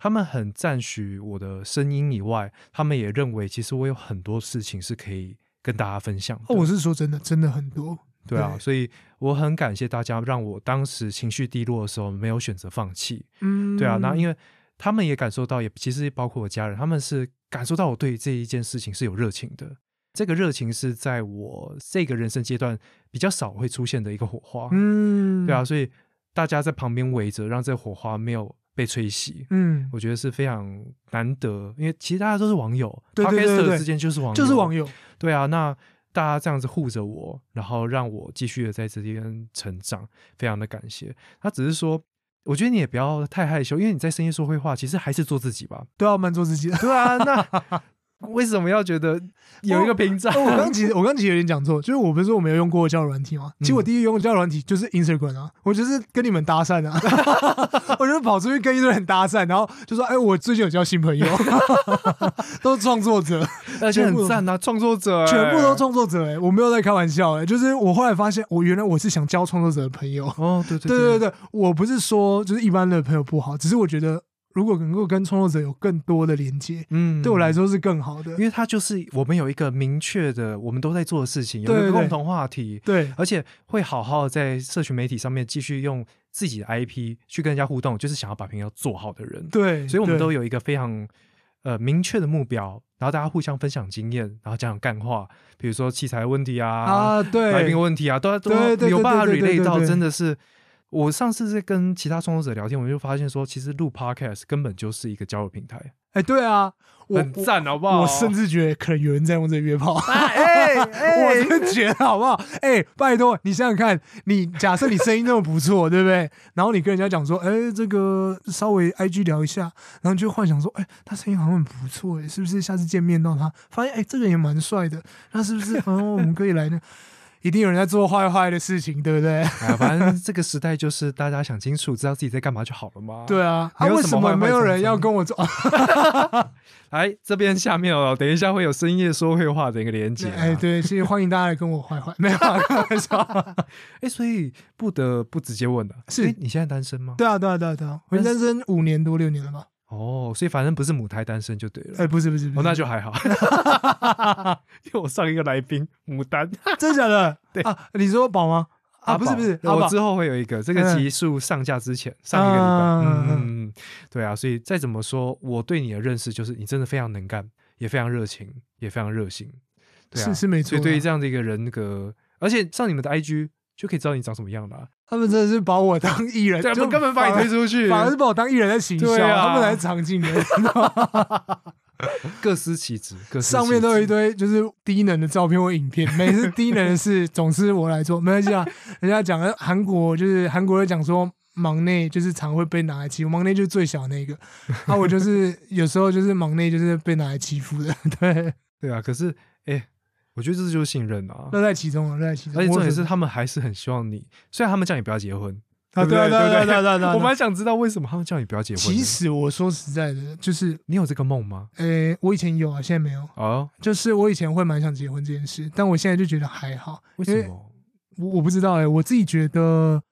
他们很赞许我的声音以外，他们也认为其实我有很多事情是可以跟大家分享。哦，我是说真的，真的很多，对啊，对所以我很感谢大家，让我当时情绪低落的时候没有选择放弃。嗯，对啊，那因为为他们也感受到，也其实包括我家人，他们是感受到我对这一件事情是有热情的。这个热情是在我这个人生阶段比较少会出现的一个火花。嗯，对啊，，所以大家在旁边围着，让这火花没有被吹熄。嗯，我觉得是非常难得，因为其实大家都是网友对对对 podcaster 之间就是网友，就是网友，对啊，那大家这样子护着我，然后让我继续的在这边成长，非常的感谢。他只是说，我觉得你也不要太害羞，因为你在深夜说会话，其实还是做自己吧。都要蛮做自己的，对啊，那 <laughs> 为什么要觉得有一个屏障？哦我刚其实我刚其实有点讲错，就是我不是说我没有用过交友软体吗？其实我第一个用的交友软体就是 Instagram 啊，我就是跟你们搭讪啊，<laughs> <laughs> 我就跑出去跟一堆人搭讪，然后就说：“哎、我最近有交新朋友，都是创作者，而且全部很赞啊，创作者、欸，全部都创作者、哎，我没有在开玩笑、哎，就是我后来发现，我原来我是想交创作者的朋友。哦，对对对对对，我不是说就是一般的朋友不好，只是我觉得如果能够跟创作者有更多的连接，嗯对我来，说是更好的因。为它就是我们有一个明确的我们都在做的事情，有一个共同话题，对而且会好好在社群媒体上面继续用自己的 IP 去跟人家互动，就是想要把频道做好的人。对，所以我们都有一个非常呃明确的目标，然后大家互相分享经验，然后讲讲干话，比如说器材问题啊、啊，对，来宾的问题啊，都要都有办法对对 relate 到，真的是。我上次在跟其他创作者聊天，我就发现说，其实录 podcast 根本就是一个交友平台，哎，对啊，我很赞，好不好？我甚至觉得可能有人在用这个约炮，<laughs> 哎我真的觉得好不好？哎，拜托你想想看，你假设你声音那么不错，对不对？然后你跟人家讲说，哎，这个稍微 IG 聊一下，然后你就幻想说，哎，他声音好像很不错，哎，是不是下次见面到他，发现哎，这个人也蛮帅的，那是不是？哦，我们可以来呢。一定有人在做坏坏的事情，对不对？<laughs> 反正这个时代就是大家想清楚，知道自己在干嘛就好了嘛。对啊，啊，为什么没有人要跟我做？<laughs> 来这边下面哦，等一下会有深夜说会话的一个连接、啊。<laughs> 哎，对，所以欢迎大家来跟我坏坏，没有啊开玩笑。哎，所以不得不直接问了，是诶你现在单身吗？对啊，对啊，对啊，对啊，我单身五年多六年了吧？哦，所以反正不是母胎单身就对了。哎，不是，不是，不哦，那就还好，<laughs> <laughs> 因为我上一个来宾牡丹。真的假的？<laughs> 对。啊，你说宝吗？啊，不是，不是，我之后会有一个这个嗯。集数上架之前，上一个礼拜，嗯嗯嗯。嗯，对啊，所以再怎么说，我对你的认识就是你真的非常能干，也非常热情，也非常热心，对啊，是是没错啊。所以对于这样的一个人格，而且上你们的 IG 就可以知道你长什么样了、啊，他们真的是把我当艺人，<laughs> 对啊，就根本把你推出去，反而是把我当艺人在行销，对啊他们才是常进人。<laughs> <laughs> 各司其职，各司其职上面都有一堆就是低能的照片或影片，每次低能的事总是我来做，没关系啊。人家讲的韩国就是韩国人讲说。忙内就是常会被拿来欺负，忙内就是最小那个，啊，我就是有时候就是忙内就是被拿来欺负的，对，对啊，可是哎、我觉得这就是信任啊。乐在其中啊，乐在其中。而且重点是，他们还是很希望你，虽然他们叫你不要结婚，啊，对对啊，对啊，对啊，对对。我蛮想知道为什么他们叫你不要结婚。其实我说实在的，就是，你有这个梦吗？诶，我以前有啊，现在没有。哦，就是我以前会蛮想结婚这件事，但我现在就觉得还好。为为什么？我我不知道哎、我自己觉得，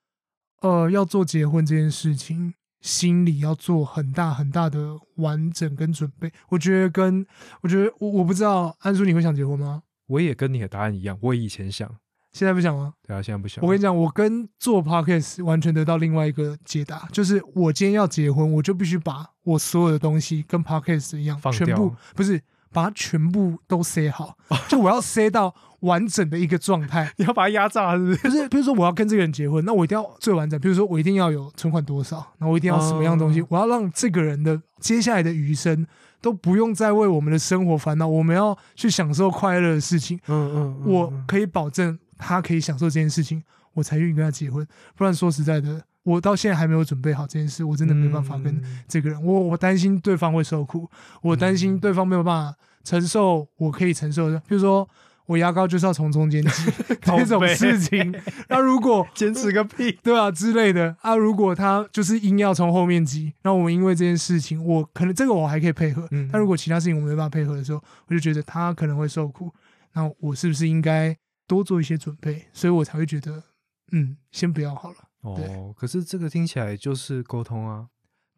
呃，要做结婚这件事情，心里要做很大很大的完整跟准备。我觉得跟我觉得我我不知道，安叔你会想结婚吗？我也跟你的答案一样，我以前想，现在不想吗？对啊，现在不想。我跟你讲，我跟做 podcast 完全得到另外一个解答，就是我今天要结婚，我就必须把我所有的东西跟 podcast 一样，放全部不是把它全部都塞好，就我要塞到完整的一个状态。<laughs> 你要把它压榨，是不是？就是比如说我要跟这个人结婚，那我一定要最完整。比如说我一定要有存款多少，然后我一定要什么样的东西，哦我要让这个人的接下来的余生都不用再为我们的生活烦恼，我们要去享受快乐的事情。嗯嗯，嗯我可以保证他可以享受这件事情，我才愿意跟他结婚。不然说实在的，我到现在还没有准备好这件事，我真的没办法跟嗯这个人。我我担心对方会受苦，我担心对方没有办法承受我可以承受的，比如说。我牙膏就是要从中间挤 <laughs> 这种事情，<laughs> 那如果坚持个屁！对啊之类的啊，如果他就是硬要从后面挤，那我们因为这件事情，我可能这个我还可以配合，嗯但如果其他事情我没办法配合的时候，我就觉得他可能会受苦，那我是不是应该多做一些准备？所以我才会觉得，嗯，先不要好了。哦，可是这个听起来就是沟通啊。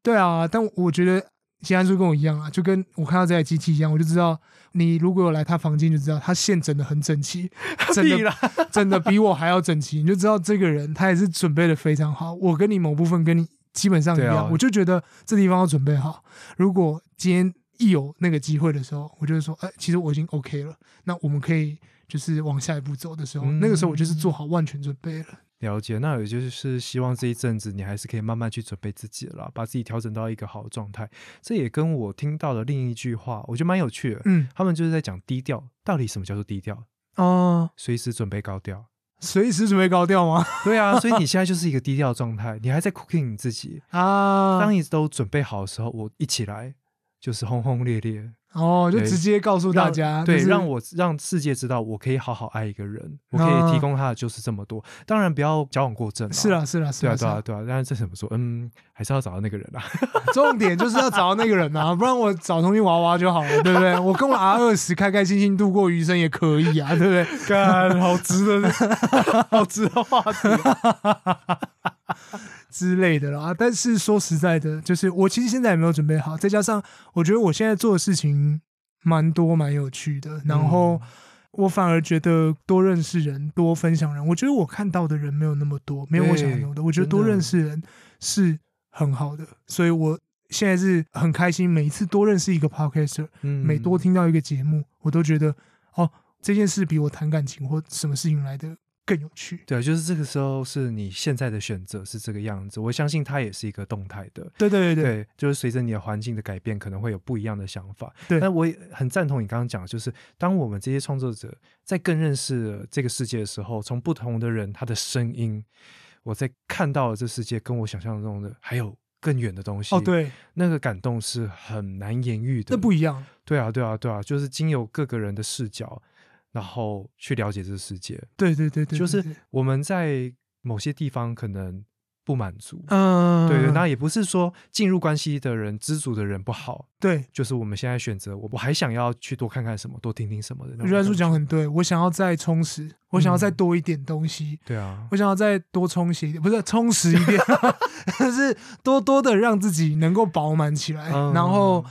对啊，但我觉得其安叔跟我一样啊，就跟我看到这台机器一样，我就知道你如果有来他房间，就知道他线整的很整齐，<laughs> 真的屁啦！<laughs> 真的比我还要整齐，你就知道这个人他也是准备的非常好。我跟你某部分跟你基本上一样，啊我就觉得这地方要准备好。如果今天一有那个机会的时候，我就会说，哎、其实我已经 OK 了，那我们可以就是往下一步走的时候，嗯那个时候我就是做好万全准备了。了解，那也就是希望这一阵子你还是可以慢慢去准备自己了啦，把自己调整到一个好的状态。这也跟我听到的另一句话，我觉得蛮有趣的。嗯，他们就是在讲低调，到底什么叫做低调？哦、随时准备高调。随时准备高调吗？对啊，所以你 <laughs> 现在就是一个低调状态，你还在 cooking 你自己。啊，当你都准备好的时候，我一起来就是轰轰烈烈。哦，就直接告诉大家，对，就是让我让世界知道我可以好好爱一个人，我可以提供他的就是这么多。当然不要矫枉过正，是，啊，是啊，是对啊，对啊，对啊。但是这怎么说？嗯，还是要找到那个人啊。<laughs> 重点就是要找到那个人啊，不然我找同性娃娃就好了，对不对？我跟我 R 二十开开心心度过余生也可以啊，对不对？干，好值得，<laughs> 好值得话题。<laughs> 之类的啦。但是说实在的，就是我其实现在也没有准备好，再加上我觉得我现在做的事情蛮多蛮有趣的，然后我反而觉得多认识人、多分享人，我觉得我看到的人没有那么多，没有我想有的。我觉得多认识人是很好的，所以我现在是很开心，每一次多认识一个 podcaster，嗯每多听到一个节目，我都觉得哦，这件事比我谈感情或什么事情来的更有趣。对，就是这个时候是你现在的选择是这个样子。我相信它也是一个动态的，对对对对对，就是随着你的环境的改变，可能会有不一样的想法。对但我也很赞同你刚刚讲的，就是当我们这些创作者在更认识了这个世界的时候，从不同的人他的声音，我在看到了这世界跟我想象中的还有更远的东西。哦，，对，那个感动是很难言喻的。那不一样。对啊，对啊，对啊，就是经由各个人的视角，然后去了解这个世界。对对对对，就是我们在某些地方可能不满足，嗯，对对，那也不是说进入关系的人、知足的人不好，对，就是我们现在选择，我我还想要去多看看什么，多听听什么的那种我觉得叔讲很对，我想要再充实，我想要再嗯多一点东西，对啊，我想要再多充实一点，不是充实一点 <laughs> <laughs> 是多多的让自己能够饱满起来。嗯然后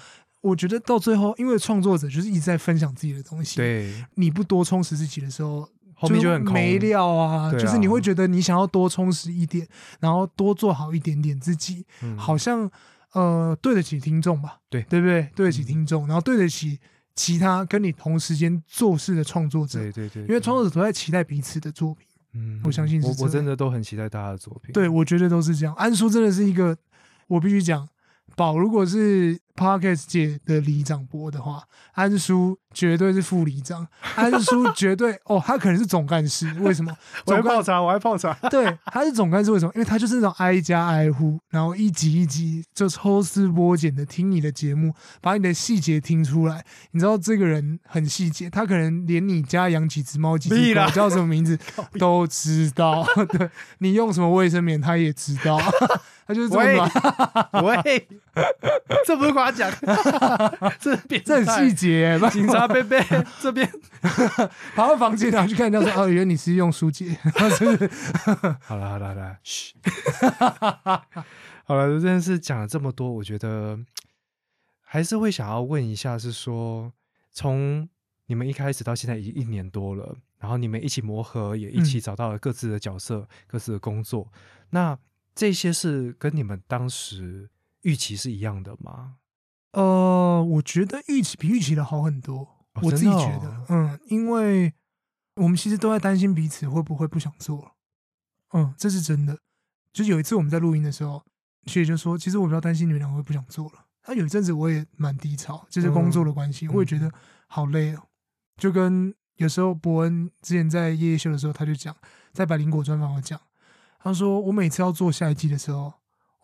我觉得到最后，因为创作者就是一直在分享自己的东西，，对，你不多充实自己的时候。后面就很空没料啊，对啊就是你会觉得你想要多充实一点，然后多做好一点点自己，嗯好像呃对得起听众吧，对对不对？对得起嗯听众，然后对得起其他跟你同时间做事的创作者，对对对，因为创作者都在期待彼此的作品。嗯，我相信是我我真的都很期待大家的作品。对，我觉得都是这样。安叔真的是一个，我必须讲，宝如果是 Podcast 界的里长播的话，安叔绝对是副里长，安叔绝对哦，他可能是总干事。为什么？<laughs> 我还总泡茶，我还泡茶。对，他是总干事，为什么？因为他就是那种挨家挨户，然后一集一集就抽丝剥茧的听你的节目，把你的细节听出来。你知道这个人很细节，他可能连你家养几只猫、几只狗叫什么名字 <laughs> 都知道。<laughs> 对你用什么卫生棉，他也知道。他就是这么喂，这不是夸奖，<laughs> 这是变这很态细节。警察贝贝 <laughs> 这边，<laughs> 跑到房间，然后去看人家说：“哦，原来你是用书姐。”是？好了好了好了，嘘，好了，这件事讲了这么多，我觉得还是会想要问一下，是说从你们一开始到现在已经一年多了，然后你们一起磨合，也一起嗯找到了各自的角色、各自的工作，那这些是跟你们当时预期是一样的吗？呃，我觉得预期比预期的好很多，哦我自己觉得，哦嗯，因为我们其实都在担心彼此会不会不想做了，嗯，这是真的。就是有一次我们在录音的时候，学姐就说，其实我比较担心你们两个会不想做了。那有一阵子我也蛮低潮，就是工作的关系，嗯我也觉得好累哦。就跟有时候伯恩之前在夜夜秀的时候，他就讲，在百灵果专访我讲，他说我每次要做下一季的时候，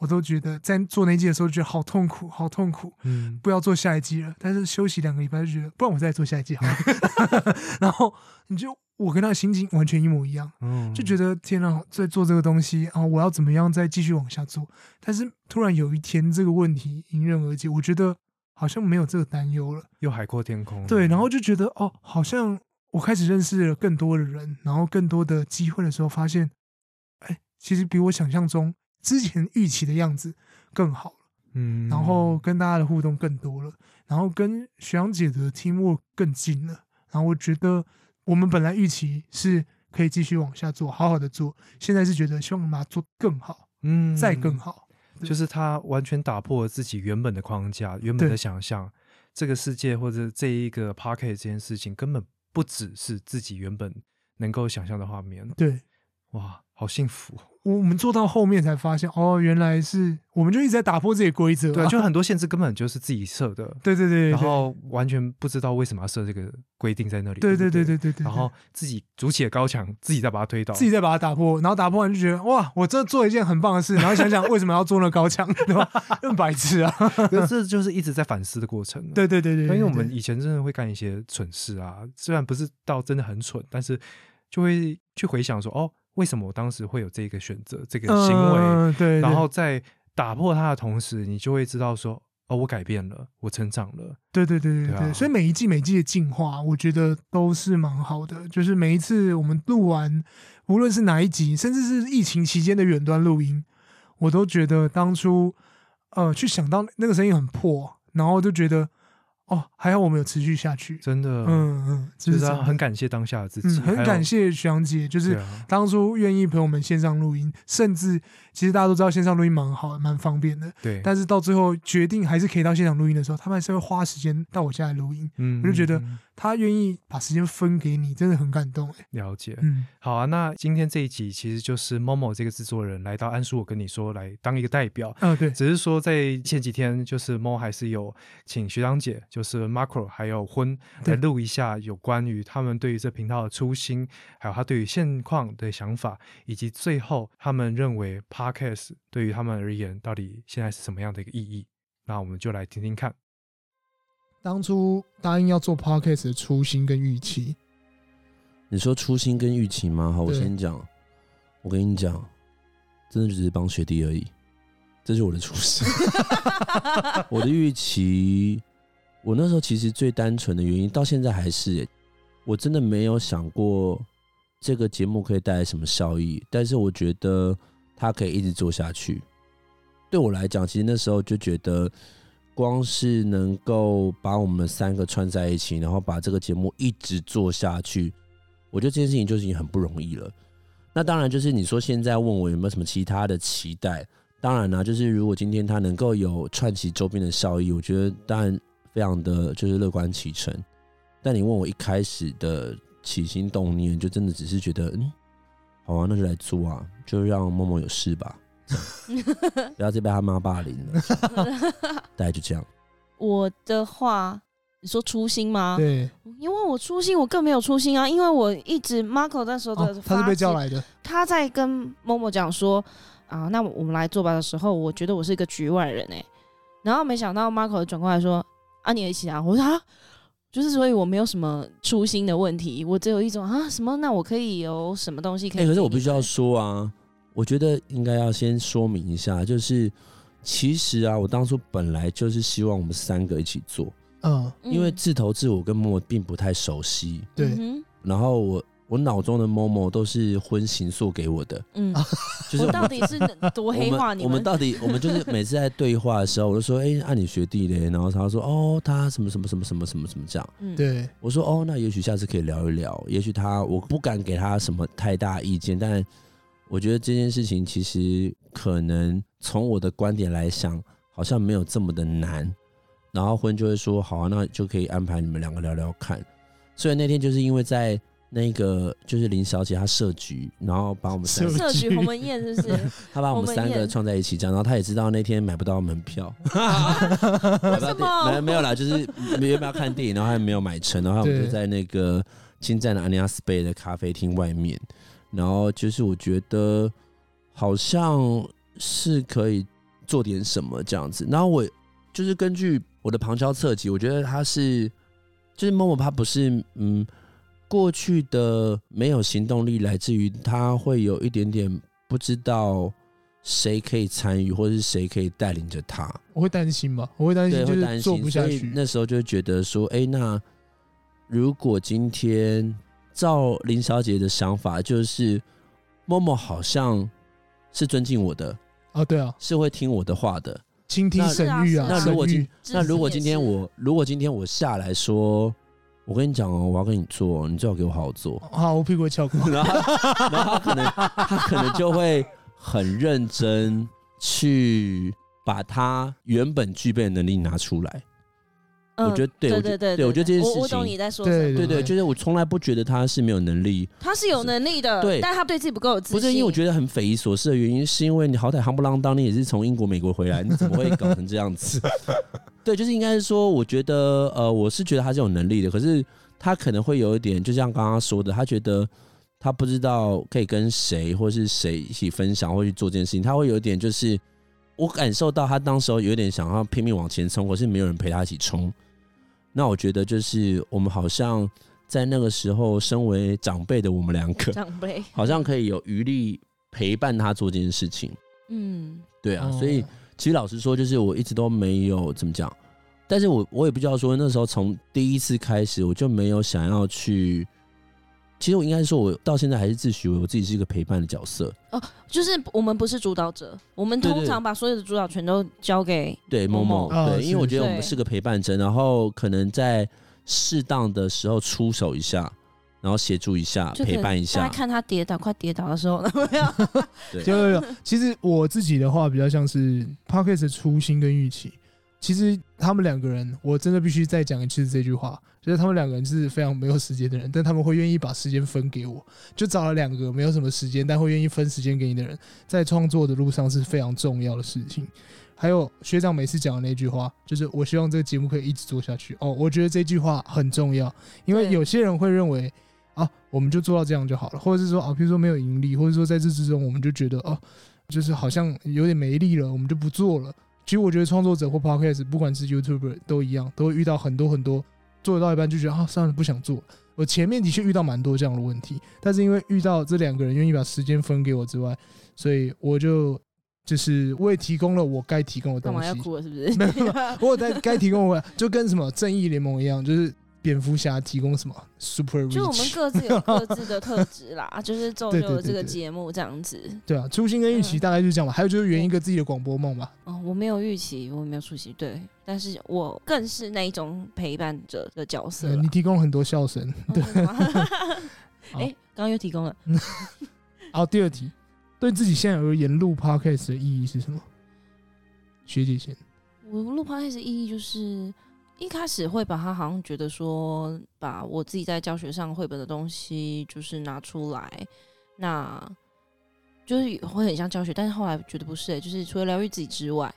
我都觉得在做那一季的时候觉得好痛苦，好痛苦。嗯，不要做下一季了，但是休息两个礼拜就觉得，不然我再做下一季好了。<laughs> <laughs> 然后你就我跟他的心情完全一模一样，嗯就觉得天啊，在做这个东西啊，我要怎么样再继续往下做？但是突然有一天这个问题迎刃而解，我觉得好像没有这个担忧了。又海阔天空，对，然后就觉得哦，好像我开始认识了更多的人，然后更多的机会的时候，发现，哎，其实比我想象中之前预期的样子更好了。嗯，然后跟大家的互动更多了，然后跟学长姐的 teamwork 更近了。然后我觉得我们本来预期是可以继续往下做，好好的做，现在是觉得希望把它做更好，嗯再更好。就是他完全打破了自己原本的框架、原本的想象，这个世界或者这一个 p o c k e t 这件事情根本不只是自己原本能够想象的画面。对，哇，好幸福。我们做到后面才发现，哦，原来是我们就一直在打破这些规则，对，就很多限制根本就是自己设的，对对对，然后完全不知道为什么要设这个规定在那里，对对对对？对对，然后自己筑起了高墙，自己再把它推倒，自己再把它打破，然后打破完就觉得哇，我这做一件很棒的事，<laughs> 然后想想为什么要做那高墙，对吧？<laughs> 很白痴啊，这就是一直在反思的过程，对对对对，因为我们以前真的会干一些蠢事啊，虽然不是到真的很蠢，但是就会去回想说，哦。为什么我当时会有这个选择、这个行为？对，然后在打破它的同时，你就会知道说，哦，我改变了，我成长了。对对对对对，所以每一季每季的进化，我觉得都是蛮好的。就是每一次我们录完，无论是哪一集，甚至是疫情期间的远端录音，我都觉得当初呃去想到那个声音很破，然后就觉得。哦，还好我们有持续下去，真的，嗯嗯，就是很感谢当下的自己，嗯很感谢徐阳姐，就是当初愿意陪我们线上录音，甚至其实大家都知道线上录音蛮好，蛮方便的，对。但是到最后决定还是可以到现场录音的时候，他们还是会花时间到我家来录音，嗯，我就觉得。他愿意把时间分给你，真的很感动哎。了解，嗯，好啊。那今天这一集其实就是 Momo 这个制作人来到安叔，我跟你说来当一个代表。嗯，对。只是说在前几天，就是 Mo 还是有请学长姐，就是 Macro 还有婚来录一下有关于他们对于这频道的初心，还有他对于现况的想法，以及最后他们认为 Podcast 对于他们而言到底现在是什么样的一个意义。那我们就来听听看。当初答应要做 podcast 的初心跟预期，你说初心跟预期吗？好，我先讲。我跟你讲，真的只是帮学弟而已，这是我的初心。<laughs> 我的预期，我那时候其实最单纯的原因，到现在还是，我真的没有想过这个节目可以带来什么效益，但是我觉得它可以一直做下去。对我来讲，其实那时候就觉得。光是能够把我们三个串在一起，然后把这个节目一直做下去，我觉得这件事情就已经很不容易了。那当然就是你说现在问我有没有什么其他的期待，当然呢，就是如果今天它能够有串起周边的效益，我觉得当然非常的就是乐观其成。但你问我一开始的起心动念，就真的只是觉得，嗯，好啊，那就来做啊，就让默默有事吧。<laughs> 不要再被他妈霸凌了，<laughs> 大概就这样。我的话，你说初心吗？对，因为我初心，我更没有初心啊。因为我一直 Marco 那时候的，他是被叫来的。他在跟某某讲说啊，那我们来做吧的时候，我觉得我是一个局外人哎。然后没想到 Marco 转过来说啊，你也一起啊。我说啊，就是所以我没有什么初心的问题，我只有一种啊什么，那我可以有什么东西可以？可是我必须要说啊。我觉得应该要先说明一下，就是其实啊，我当初本来就是希望我们三个一起做，嗯，因为自投自我跟默默并不太熟悉，对，然后我我脑中的默默都是荤形塑给我的，嗯，就是到底是多黑化你们？我们到底我们就是每次在对话的时候，我就说，哎，按你学弟嘞，然后他说，哦，他什么什么什么什么什么什么这样，对，我说，哦，那也许下次可以聊一聊，也许他我不敢给他什么太大意见，但。我觉得这件事情其实可能从我的观点来想，好像没有这么的难。然后婚就会说好啊，那就可以安排你们两个聊聊看。所以那天就是因为在那个就是林小姐她设局，然后把我们三设局鸿门宴是不是？<laughs> 她把我们三个创在一起这样，然后她也知道那天买不到门票。什么？<laughs> 没没有啦，就是没不要看电影，然后还没有买成，然后我们就在那个金站的安尼亚斯贝的咖啡厅外面。然后就是我觉得好像是可以做点什么这样子。然后我就是根据我的旁敲侧击，我觉得他是就是默默，他不是嗯过去的没有行动力，来自于他会有一点点不知道谁可以参与，或者是谁可以带领着他。我会担心吧，我会担心，就是做不下去。那时候就觉得说，哎，那如果今天。照林小姐的想法，就是默默好像是尊敬我的啊，对啊，是会听我的话的，倾听神谕啊。那如果今那如果今天我如果今天我下来说，我跟你讲哦，我要跟你做，你最好给我好好做。好，<laughs> 我屁股翘过。<laughs> 然后，然后他可能他可能就会很认真去把他原本具备的能力拿出来。嗯我觉得对对对对，对我觉得这件我我事情懂你在说对什么，对对，就是我从来不觉得他是没有能力，他是有能力的，对但他对自己不够有自信。不是因为我觉得很匪夷所思的原因，是因为你好歹夯不啷当，你也是从英国、美国回来，你怎么会搞成这样子？<laughs> 对，就是应该是说，我觉得呃，我是觉得他是有能力的，可是他可能会有一点，就像刚刚说的，他觉得他不知道可以跟谁或是谁一起分享或去做这件事情，他会有一点就是我感受到他当时候有点想要拼命往前冲，可是没有人陪他一起冲。那我觉得就是我们好像在那个时候，身为长辈的我们两个，长辈，<laughs> 好像可以有余力陪伴他做这件事情。嗯，对啊，哦所以其实老实说，就是我一直都没有怎么讲，但是我我也不知道说那时候从第一次开始，我就没有想要去。其实我应该说，我到现在还是自诩为我自己是一个陪伴的角色。哦就是我们不是主导者，我们通常把所有的主导权都交给对，某某，哦对，因为我觉得我们是是个陪伴者，然后可能在适当的时候出手一下，然后协助一下，陪伴一下。大家看他跌倒，快跌倒的时候，没有，对，<laughs> 有有有，其实我自己的话比较像是 Podcast 的初心跟预期。其实他们两个人，我真的必须再讲一次这句话，就是他们两个人是非常没有时间的人，但他们会愿意把时间分给我。就找了两个没有什么时间，但会愿意分时间给你的人，在创作的路上是非常重要的事情。还有学长每次讲的那句话，就是我希望这个节目可以一直做下去。哦，我觉得这句话很重要，因为有些人会认为啊，我们就做到这样就好了，或者是说啊，比如说没有盈利，或者说在这之中我们就觉得哦、就是好像有点没力了，我们就不做了。其实我觉得创作者或 podcast，不管是 YouTuber 都一样，都会遇到很多很多做到一半就觉得啊，算了，不想做。我前面的确遇到蛮多这样的问题，但是因为遇到这两个人愿意把时间分给我之外，所以我就就是我也提供了我该提供的东西。干嘛要哭了？是不是？没有我有在该提供我就跟什么正义联盟一样，就是蝙蝠侠提供什么 super reach，就我们各自有各自的特质啦，<laughs> 就是造就了这个对对对对节目这样子。对啊，初心跟预期嗯大概就是这样吧。还有就是圆一个自己的广播梦吧。哦，我没有预期，我没有出席，对，但是我更是那一种陪伴者的角色你提供了很多笑声。哦真的吗 <laughs> 好哎，刚刚又提供了，<laughs> 好，第二题，对自己现在而言，录 podcast 的意义是什么？学姐先。我录 podcast 的意义就是一开始会把它好像觉得说，把我自己在教学上绘本的东西就是拿出来，那就是会很像教学，但是后来觉得不是、欸，就是除了疗愈自己之外，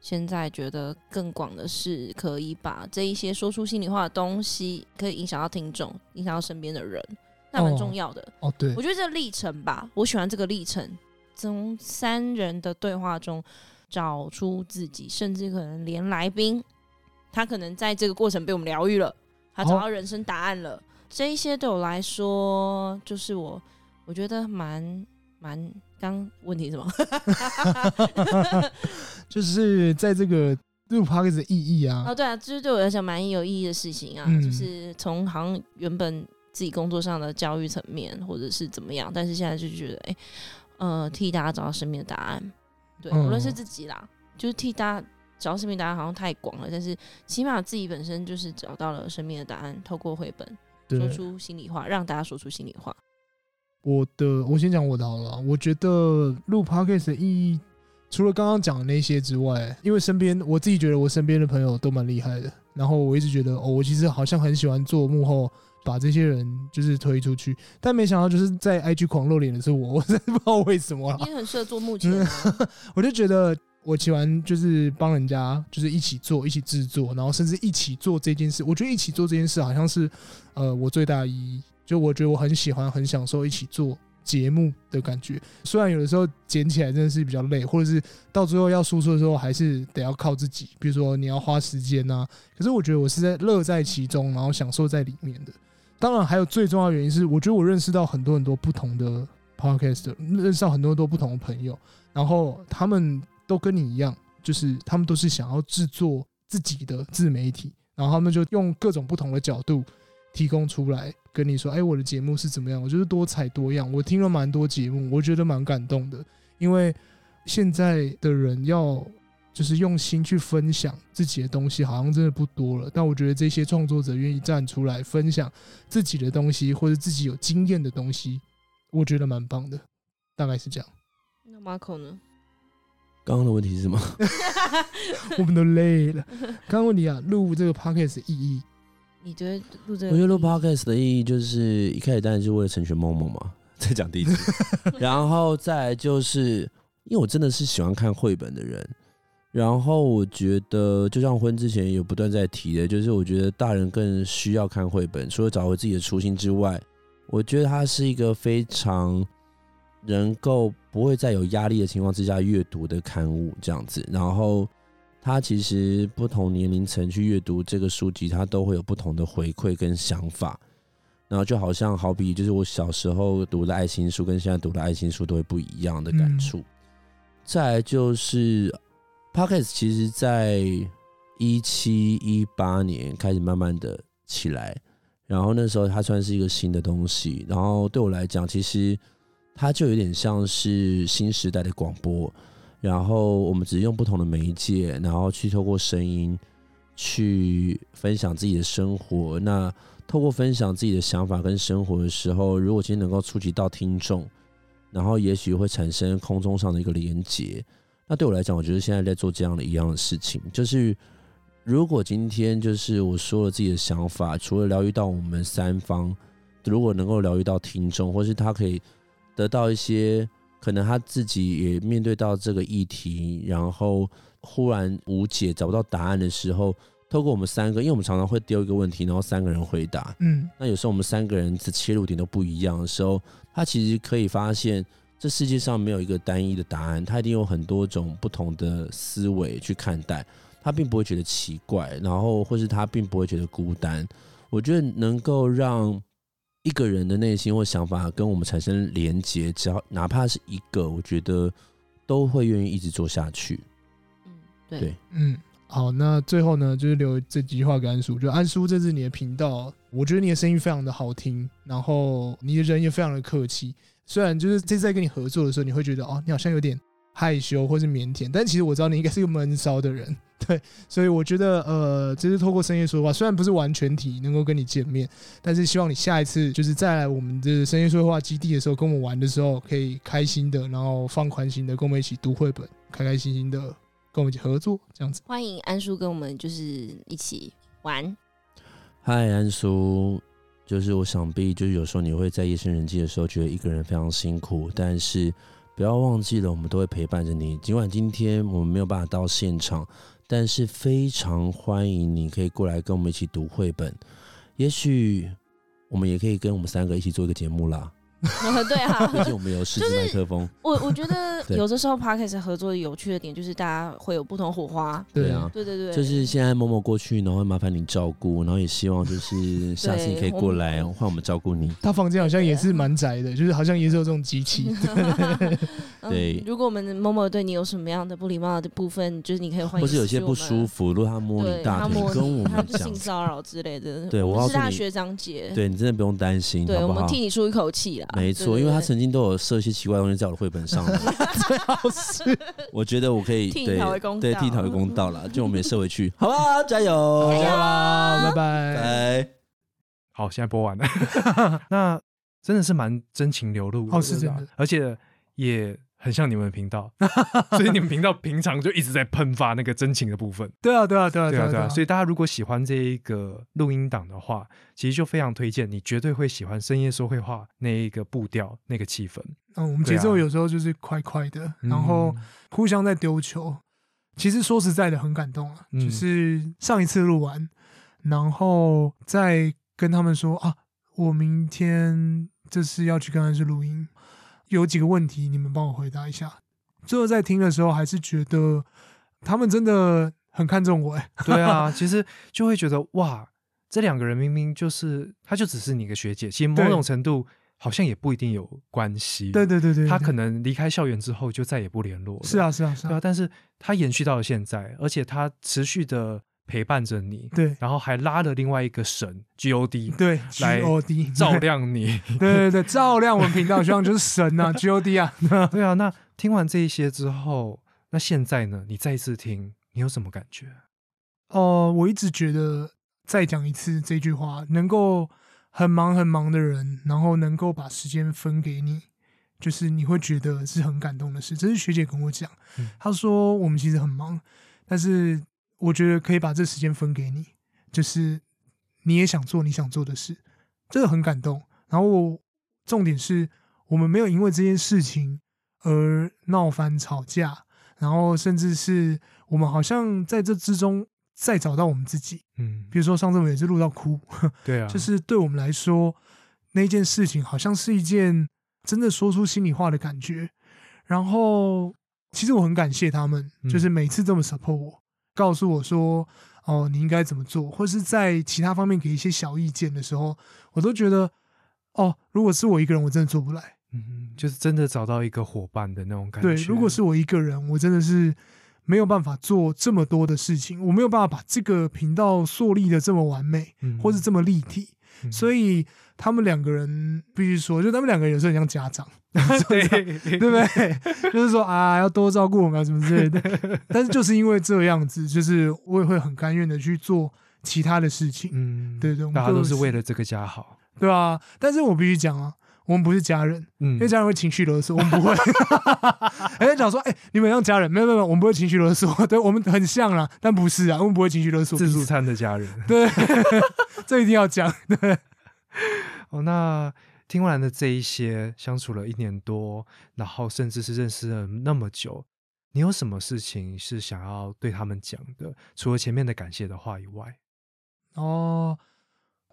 现在觉得更广的是可以把这一些说出心里话的东西，可以影响到听众，影响到身边的人，那蛮哦重要的。哦，对我，觉得这个历程吧，我喜欢这个历程，从三人的对话中找出自己，甚至可能连来宾，他可能在这个过程被我们疗愈了，他找到人生答案了。这一些对我来说，就是我我觉得蛮蛮。刚问题是什么？<laughs> 就是在这个录 podcast 的意义啊哦，，对啊，就是对我来讲蛮有意义的事情啊，嗯就是从好像原本自己工作上的教育层面，或者是怎么样，但是现在就觉得，哎、呃，替大家找到生命的答案，对，嗯无论是自己啦，就是替大家找到生命答案，好像太广了，但是起码自己本身就是找到了生命的答案，透过绘本说，出心里话，让大家说出心里话。我的我先讲我的好了啊。我觉得录 podcast 的意义，除了刚刚讲的那些之外，因为身边我自己觉得我身边的朋友都蛮厉害的，然后我一直觉得哦，我其实好像很喜欢做幕后。把这些人就是推出去，但没想到就是在 IG 狂露脸的是我，我真的不知道为什么啦你。也很适合做幕前啊，<laughs> 我就觉得我喜欢就是帮人家就是一起做，一起制作，然后甚至一起做这件事。我觉得一起做这件事好像是呃我最大的意义。就我觉得我很喜欢，很享受一起做节目的感觉。虽然有的时候剪起来真的是比较累，或者是到最后要输出的时候还是得要靠自己，比如说你要花时间呐、可是我觉得我是在乐在其中，然后享受在里面的。当然，还有最重要原因是，我觉得我认识到很多很多不同的 podcast，认识到很多很多不同的朋友，然后他们都跟你一样，就是他们都是想要制作自己的自媒体，然后他们就用各种不同的角度提供出来，跟你说，哎，我的节目是怎么样？我觉得多彩多样，我听了蛮多节目，我觉得蛮感动的，因为现在的人要就是用心去分享自己的东西，好像真的不多了。但我觉得这些创作者愿意站出来分享自己的东西，或者自己有经验的东西，我觉得蛮棒的。大概是这样。那 Marco 呢？刚刚的问题是什么？<laughs> 我们都累了。刚刚问题啊，录这个 podcast 的意义，你觉得录这个？我觉得录 podcast 的意义就是一开始当然是为了成全梦梦嘛，<laughs> 在讲第一次，<laughs> 然后再来就是因为我真的是喜欢看绘本的人，然后我觉得就像婚之前有不断在提的，就是我觉得大人更需要看绘本，除了找回自己的初心之外，我觉得它是一个非常能够不会在有压力的情况之下阅读的刊物这样子，然后。他其实不同年龄层去阅读这个书籍，他都会有不同的回馈跟想法。然后就好像好比，就是我小时候读的爱情书，跟现在读的爱情书都会不一样的感触。再来就是 p o c k e t 其实在一七一八年开始慢慢的起来，然后那时候它算是一个新的东西。然后对我来讲，其实它就有点像是新时代的广播。然后我们只是用不同的媒介，然后去透过声音去分享自己的生活。那透过分享自己的想法跟生活的时候，如果今天能够触及到听众，然后也许会产生空中上的一个连接。那对我来讲，我觉得现在在做这样的一样的事情，就是如果今天就是我说了自己的想法，除了疗愈到我们三方，如果能够疗愈到听众，或是他可以得到一些。可能他自己也面对到这个议题，然后忽然无解、找不到答案的时候，透过我们三个，因为我们常常会丢一个问题，然后三个人回答。嗯，那有时候我们三个人的切入点都不一样的时候，他其实可以发现，这世界上没有一个单一的答案，他一定有很多种不同的思维去看待，他并不会觉得奇怪，然后或是他并不会觉得孤单。我觉得能够让。一个人的内心或想法跟我们产生连接，只要哪怕是一个，我觉得都会愿意一直做下去。嗯，对，嗯，好，那最后呢，就是留这几句话给安叔。就安叔，这是你的频道，我觉得你的声音非常的好听，然后你的人也非常的客气。虽然就是这次在跟你合作的时候，你会觉得哦，你好像有点害羞或是腼腆，但其实我知道你应该是个闷骚的人。<laughs> 对，所以我觉得，呃，这是透过深夜说话，虽然不是完全体能够跟你见面，但是希望你下一次就是再来我们的深夜说话基地的时候，跟我们玩的时候，可以开心的，然后放宽心的，跟我们一起读绘本，开开心心的跟我们一起合作，这样子。欢迎安叔跟我们就是一起玩。嗨，安叔，就是我想必就是有时候你会在夜深人静的时候觉得一个人非常辛苦，但是不要忘记了，我们都会陪伴着你。尽管今天我们没有办法到现场。但是非常欢迎你可以过来跟我们一起读绘本，也许我们也可以跟我们三个一起做一个节目啦。<laughs> 对啊，毕竟我们有十支麦克风。我我觉得 <laughs> 有的时候 podcast 合作有趣的点就是大家会有不同火花。对啊，对对对，就是现在某某过去，然后麻烦你照顾，然后也希望就是下次你可以过来换我们照顾你。他房间好像也是蛮窄的，就是好像也是有这种机器。<laughs> 对，如果我们某某对你有什么样的不礼貌的部分，就是你可以欢迎。或是有些不舒服，如果他摸你大腿，跟我们讲性骚扰之类的，对我是他学长姐，对你真的不用担心，对我们替你出一口气啦。没错，因为他曾经都有设一些奇怪的东西在我的绘本上，<laughs> <laughs> 最好是 <laughs> 我觉得我可以替你讨回公道，对，替你讨回公道了，就我们也设回去，好吧，加油，加油啦，拜拜，拜。好，现在播完了，那真的是蛮真情流露，哦，是真的，而且也。很像你们的频道，<laughs> 所以你们频道平常就一直在喷发那个真情的部分。对啊，对啊，对啊，对啊，对啊。所以大家如果喜欢这一个录音档的话，其实就非常推荐，你绝对会喜欢深夜说会话那一个步调、那个气氛。嗯，我们节奏有时候就是快快的，然后互相在丢球。其实说实在的，很感动啊。就是上一次录完，然后再跟他们说啊，我明天这是要去跟安是录音。有几个问题，你们帮我回答一下。最后在听的时候，还是觉得他们真的很看重我。哎，对啊，<laughs> 其实就会觉得哇，这两个人明明就是，他就只是你一个学姐，其实某种程度好像也不一定有关系。对对对对，他可能离开校园之后就再也不联络了。是啊是啊是啊，但是他延续到了现在，而且他持续的。陪伴着你，对，然后还拉了另外一个神 G O D，对，G O D 照亮你，<laughs> 对对对，照亮我们频道，希望就是神啊，<laughs> G O D 啊，对啊。那听完这一些之后，那现在呢？你再一次听，你有什么感觉？哦，我一直觉得再讲一次这句话，能够很忙很忙的人，然后能够把时间分给你，就是你会觉得是很感动的事。这是学姐跟我讲，嗯她说我们其实很忙，但是我觉得可以把这时间分给你，就是你也想做你想做的事，这个很感动。然后我重点是我们没有因为这件事情而闹翻吵架，然后甚至是我们好像在这之中再找到我们自己。嗯，比如说上次我们也是录到哭，<laughs> 对啊，就是对我们来说，那件事情好像是一件真的说出心里话的感觉。然后，其实我很感谢他们，嗯就是每次这么 support 我，告诉我说，哦，你应该怎么做，或是在其他方面给一些小意见的时候，我都觉得，哦，如果是我一个人，我真的做不来。嗯，就是真的找到一个伙伴的那种感觉。对，如果是我一个人，我真的是没有办法做这么多的事情，我没有办法把这个频道树立的这么完美，嗯或是这么立体。嗯所以他们两个人必须说，就他们两个人有时候很像家长，<laughs> <laughs> 对对不对？<laughs> 就是说啊，要多照顾我们啊，什么之类的。但是就是因为这样子，就是我也会很甘愿的去做其他的事情，嗯，对对大家都是为了这个家好。对啊。但是我必须讲啊，我们不是家人，嗯因为家人会情绪勒索，我们不会。<laughs> 哎，讲说，哎，你们像家人，没有没有，我们不会情绪勒索，<laughs> 对我们很像啦，但不是啊，我们不会情绪勒索。自助餐的家人。<laughs> 对，这一定要讲。对，哦，那听完了这一些，相处了一年多，然后甚至是认识了那么久，你有什么事情是想要对他们讲的？除了前面的感谢的话以外，哦，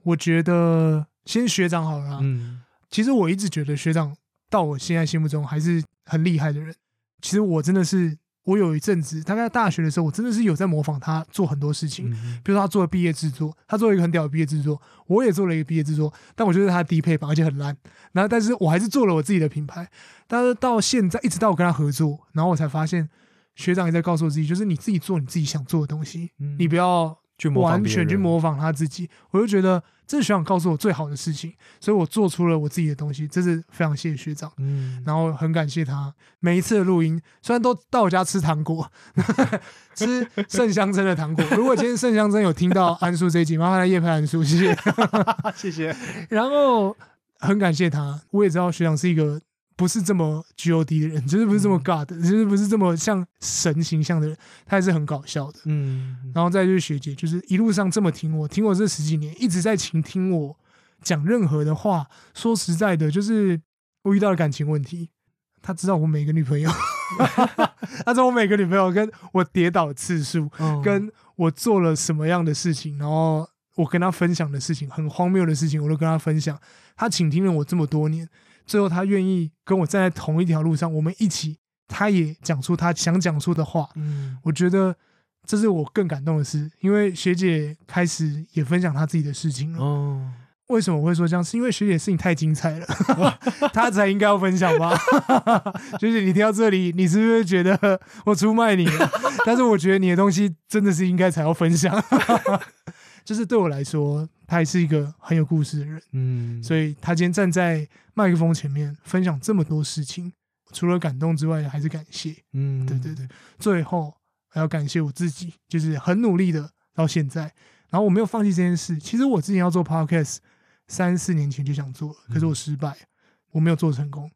我觉得先学长好了啊。嗯其实我一直觉得学长到我现在心目中还是很厉害的人。其实我真的是，我有一阵子，大概大学的时候，我真的是有在模仿他做很多事情。嗯比如说他做了毕业制作，他做了一个很屌的毕业制作，我也做了一个毕业制作，但我觉得他的低配版，而且很烂。然后，但是我还是做了我自己的品牌。但是到现在，一直到我跟他合作，然后我才发现，学长也在告诉我自己，就是你自己做你自己想做的东西，嗯你不要去模仿完全去模仿他自己。我就觉得这是学长告诉我最好的事情，所以我做出了我自己的东西，这是非常谢谢学长。嗯，然后很感谢他每一次的录音，虽然都到我家吃糖果，<laughs> 吃盛香珍的糖果。如果今天盛香珍有听到安叔这一集，麻烦来夜拍安叔，谢谢。<laughs> 谢谢。<laughs> 然后很感谢他，我也知道学长是一个不是这么 God 的人，<laughs> 就是不是这么 God，就是不是这么像神形象的人，他还是很搞笑的。嗯，然后再就是学姐，就是一路上这么听我，听我这十几年，一直在倾听我讲任何的话。说实在的，就是我遇到了感情问题，他知道我每个女朋友，<laughs> 他知道我每个女朋友跟我跌倒的次数，嗯跟我做了什么样的事情，然后我跟他分享的事情，很荒谬的事情，我都跟他分享。他倾听了我这么多年，最后他愿意跟我站在同一条路上，我们一起，他也讲出他想讲出的话。嗯我觉得这是我更感动的事，因为学姐开始也分享她自己的事情了。哦，为什么我会说这样？是因为学姐的事情太精彩了，<laughs> 她才应该要分享吧？<laughs> 学姐，你听到这里，你是不是觉得我出卖你了？但是我觉得你的东西真的是应该才要分享。就是对我来说，他也是一个很有故事的人，嗯，所以他今天站在麦克风前面分享这么多事情，除了感动之外，还是感谢。嗯，对对对，最后还要感谢我自己，就是很努力的到现在，然后我没有放弃这件事。其实我之前要做 podcast，三四年前就想做了，可是我失败，我没有做成功，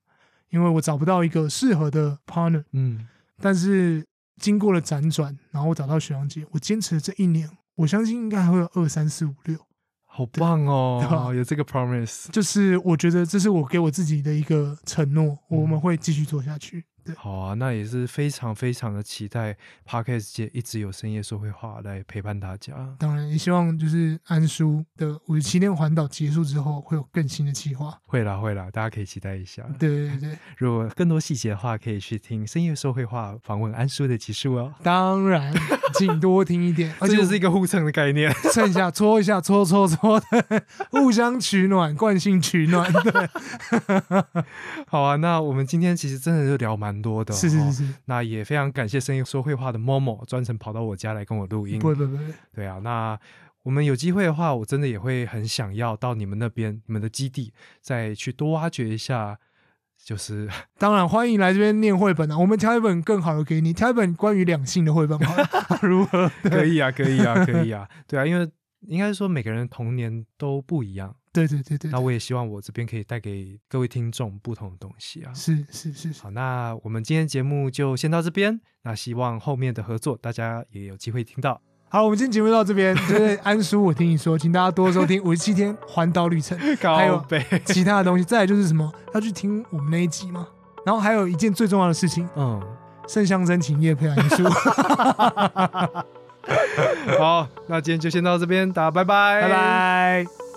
因为我找不到一个适合的 partner。嗯但是经过了辗转，然后我找到学长姐，我坚持了这一年，我相信应该还会有二三四五六。好棒哦，有这个 promise。就是我觉得这是我给我自己的一个承诺，我们嗯会继续做下去。对，好啊，那也是非常非常的期待 Podcast 界一直有深夜说会话来陪伴大家。当然也希望就是安叔的五十七天环岛结束之后，会有更新的计划。会啦会啦，大家可以期待一下。对对对，如果更多细节的话，可以去听深夜说会话访问安叔的集数哦。当然，请多听一点，<laughs> 而且这就是一个互蹭的概念。蹭一下，搓一下，搓搓搓的，互相取暖，惯性取暖。对，<laughs> 好啊，那我们今天其实真的就聊蛮多的、哦，是是是是，那也非常感谢声音说会话的 Momo 专程跑到我家来跟我录音。不会不不，对啊，那我们有机会的话，我真的也会很想要到你们那边、你们的基地，再去多挖掘一下，就是 <laughs> 当然欢迎来这边念绘本啊，我们挑一本更好的给你，挑一本关于两性的绘本好了，<laughs> 如何？<laughs> 可以啊，可以啊，可以啊，对啊，因为应该说每个人童年都不一样，对对对对，那我也希望我这边可以带给各位听众不同的东西啊。是是是是，好，那我们今天节目就先到这边。那希望后面的合作大家也有机会听到。好，我们今天节目到这边，就是安叔，我听你说，请大家多收听五十七天环岛旅程，<laughs> 还有 <laughs> 其他的东西。再来就是什么，要去听我们那一集嘛。然后还有一件最重要的事情，嗯，圣象征请叶配安叔，<laughs> 好，那今天就先到这边，大家拜拜，拜拜。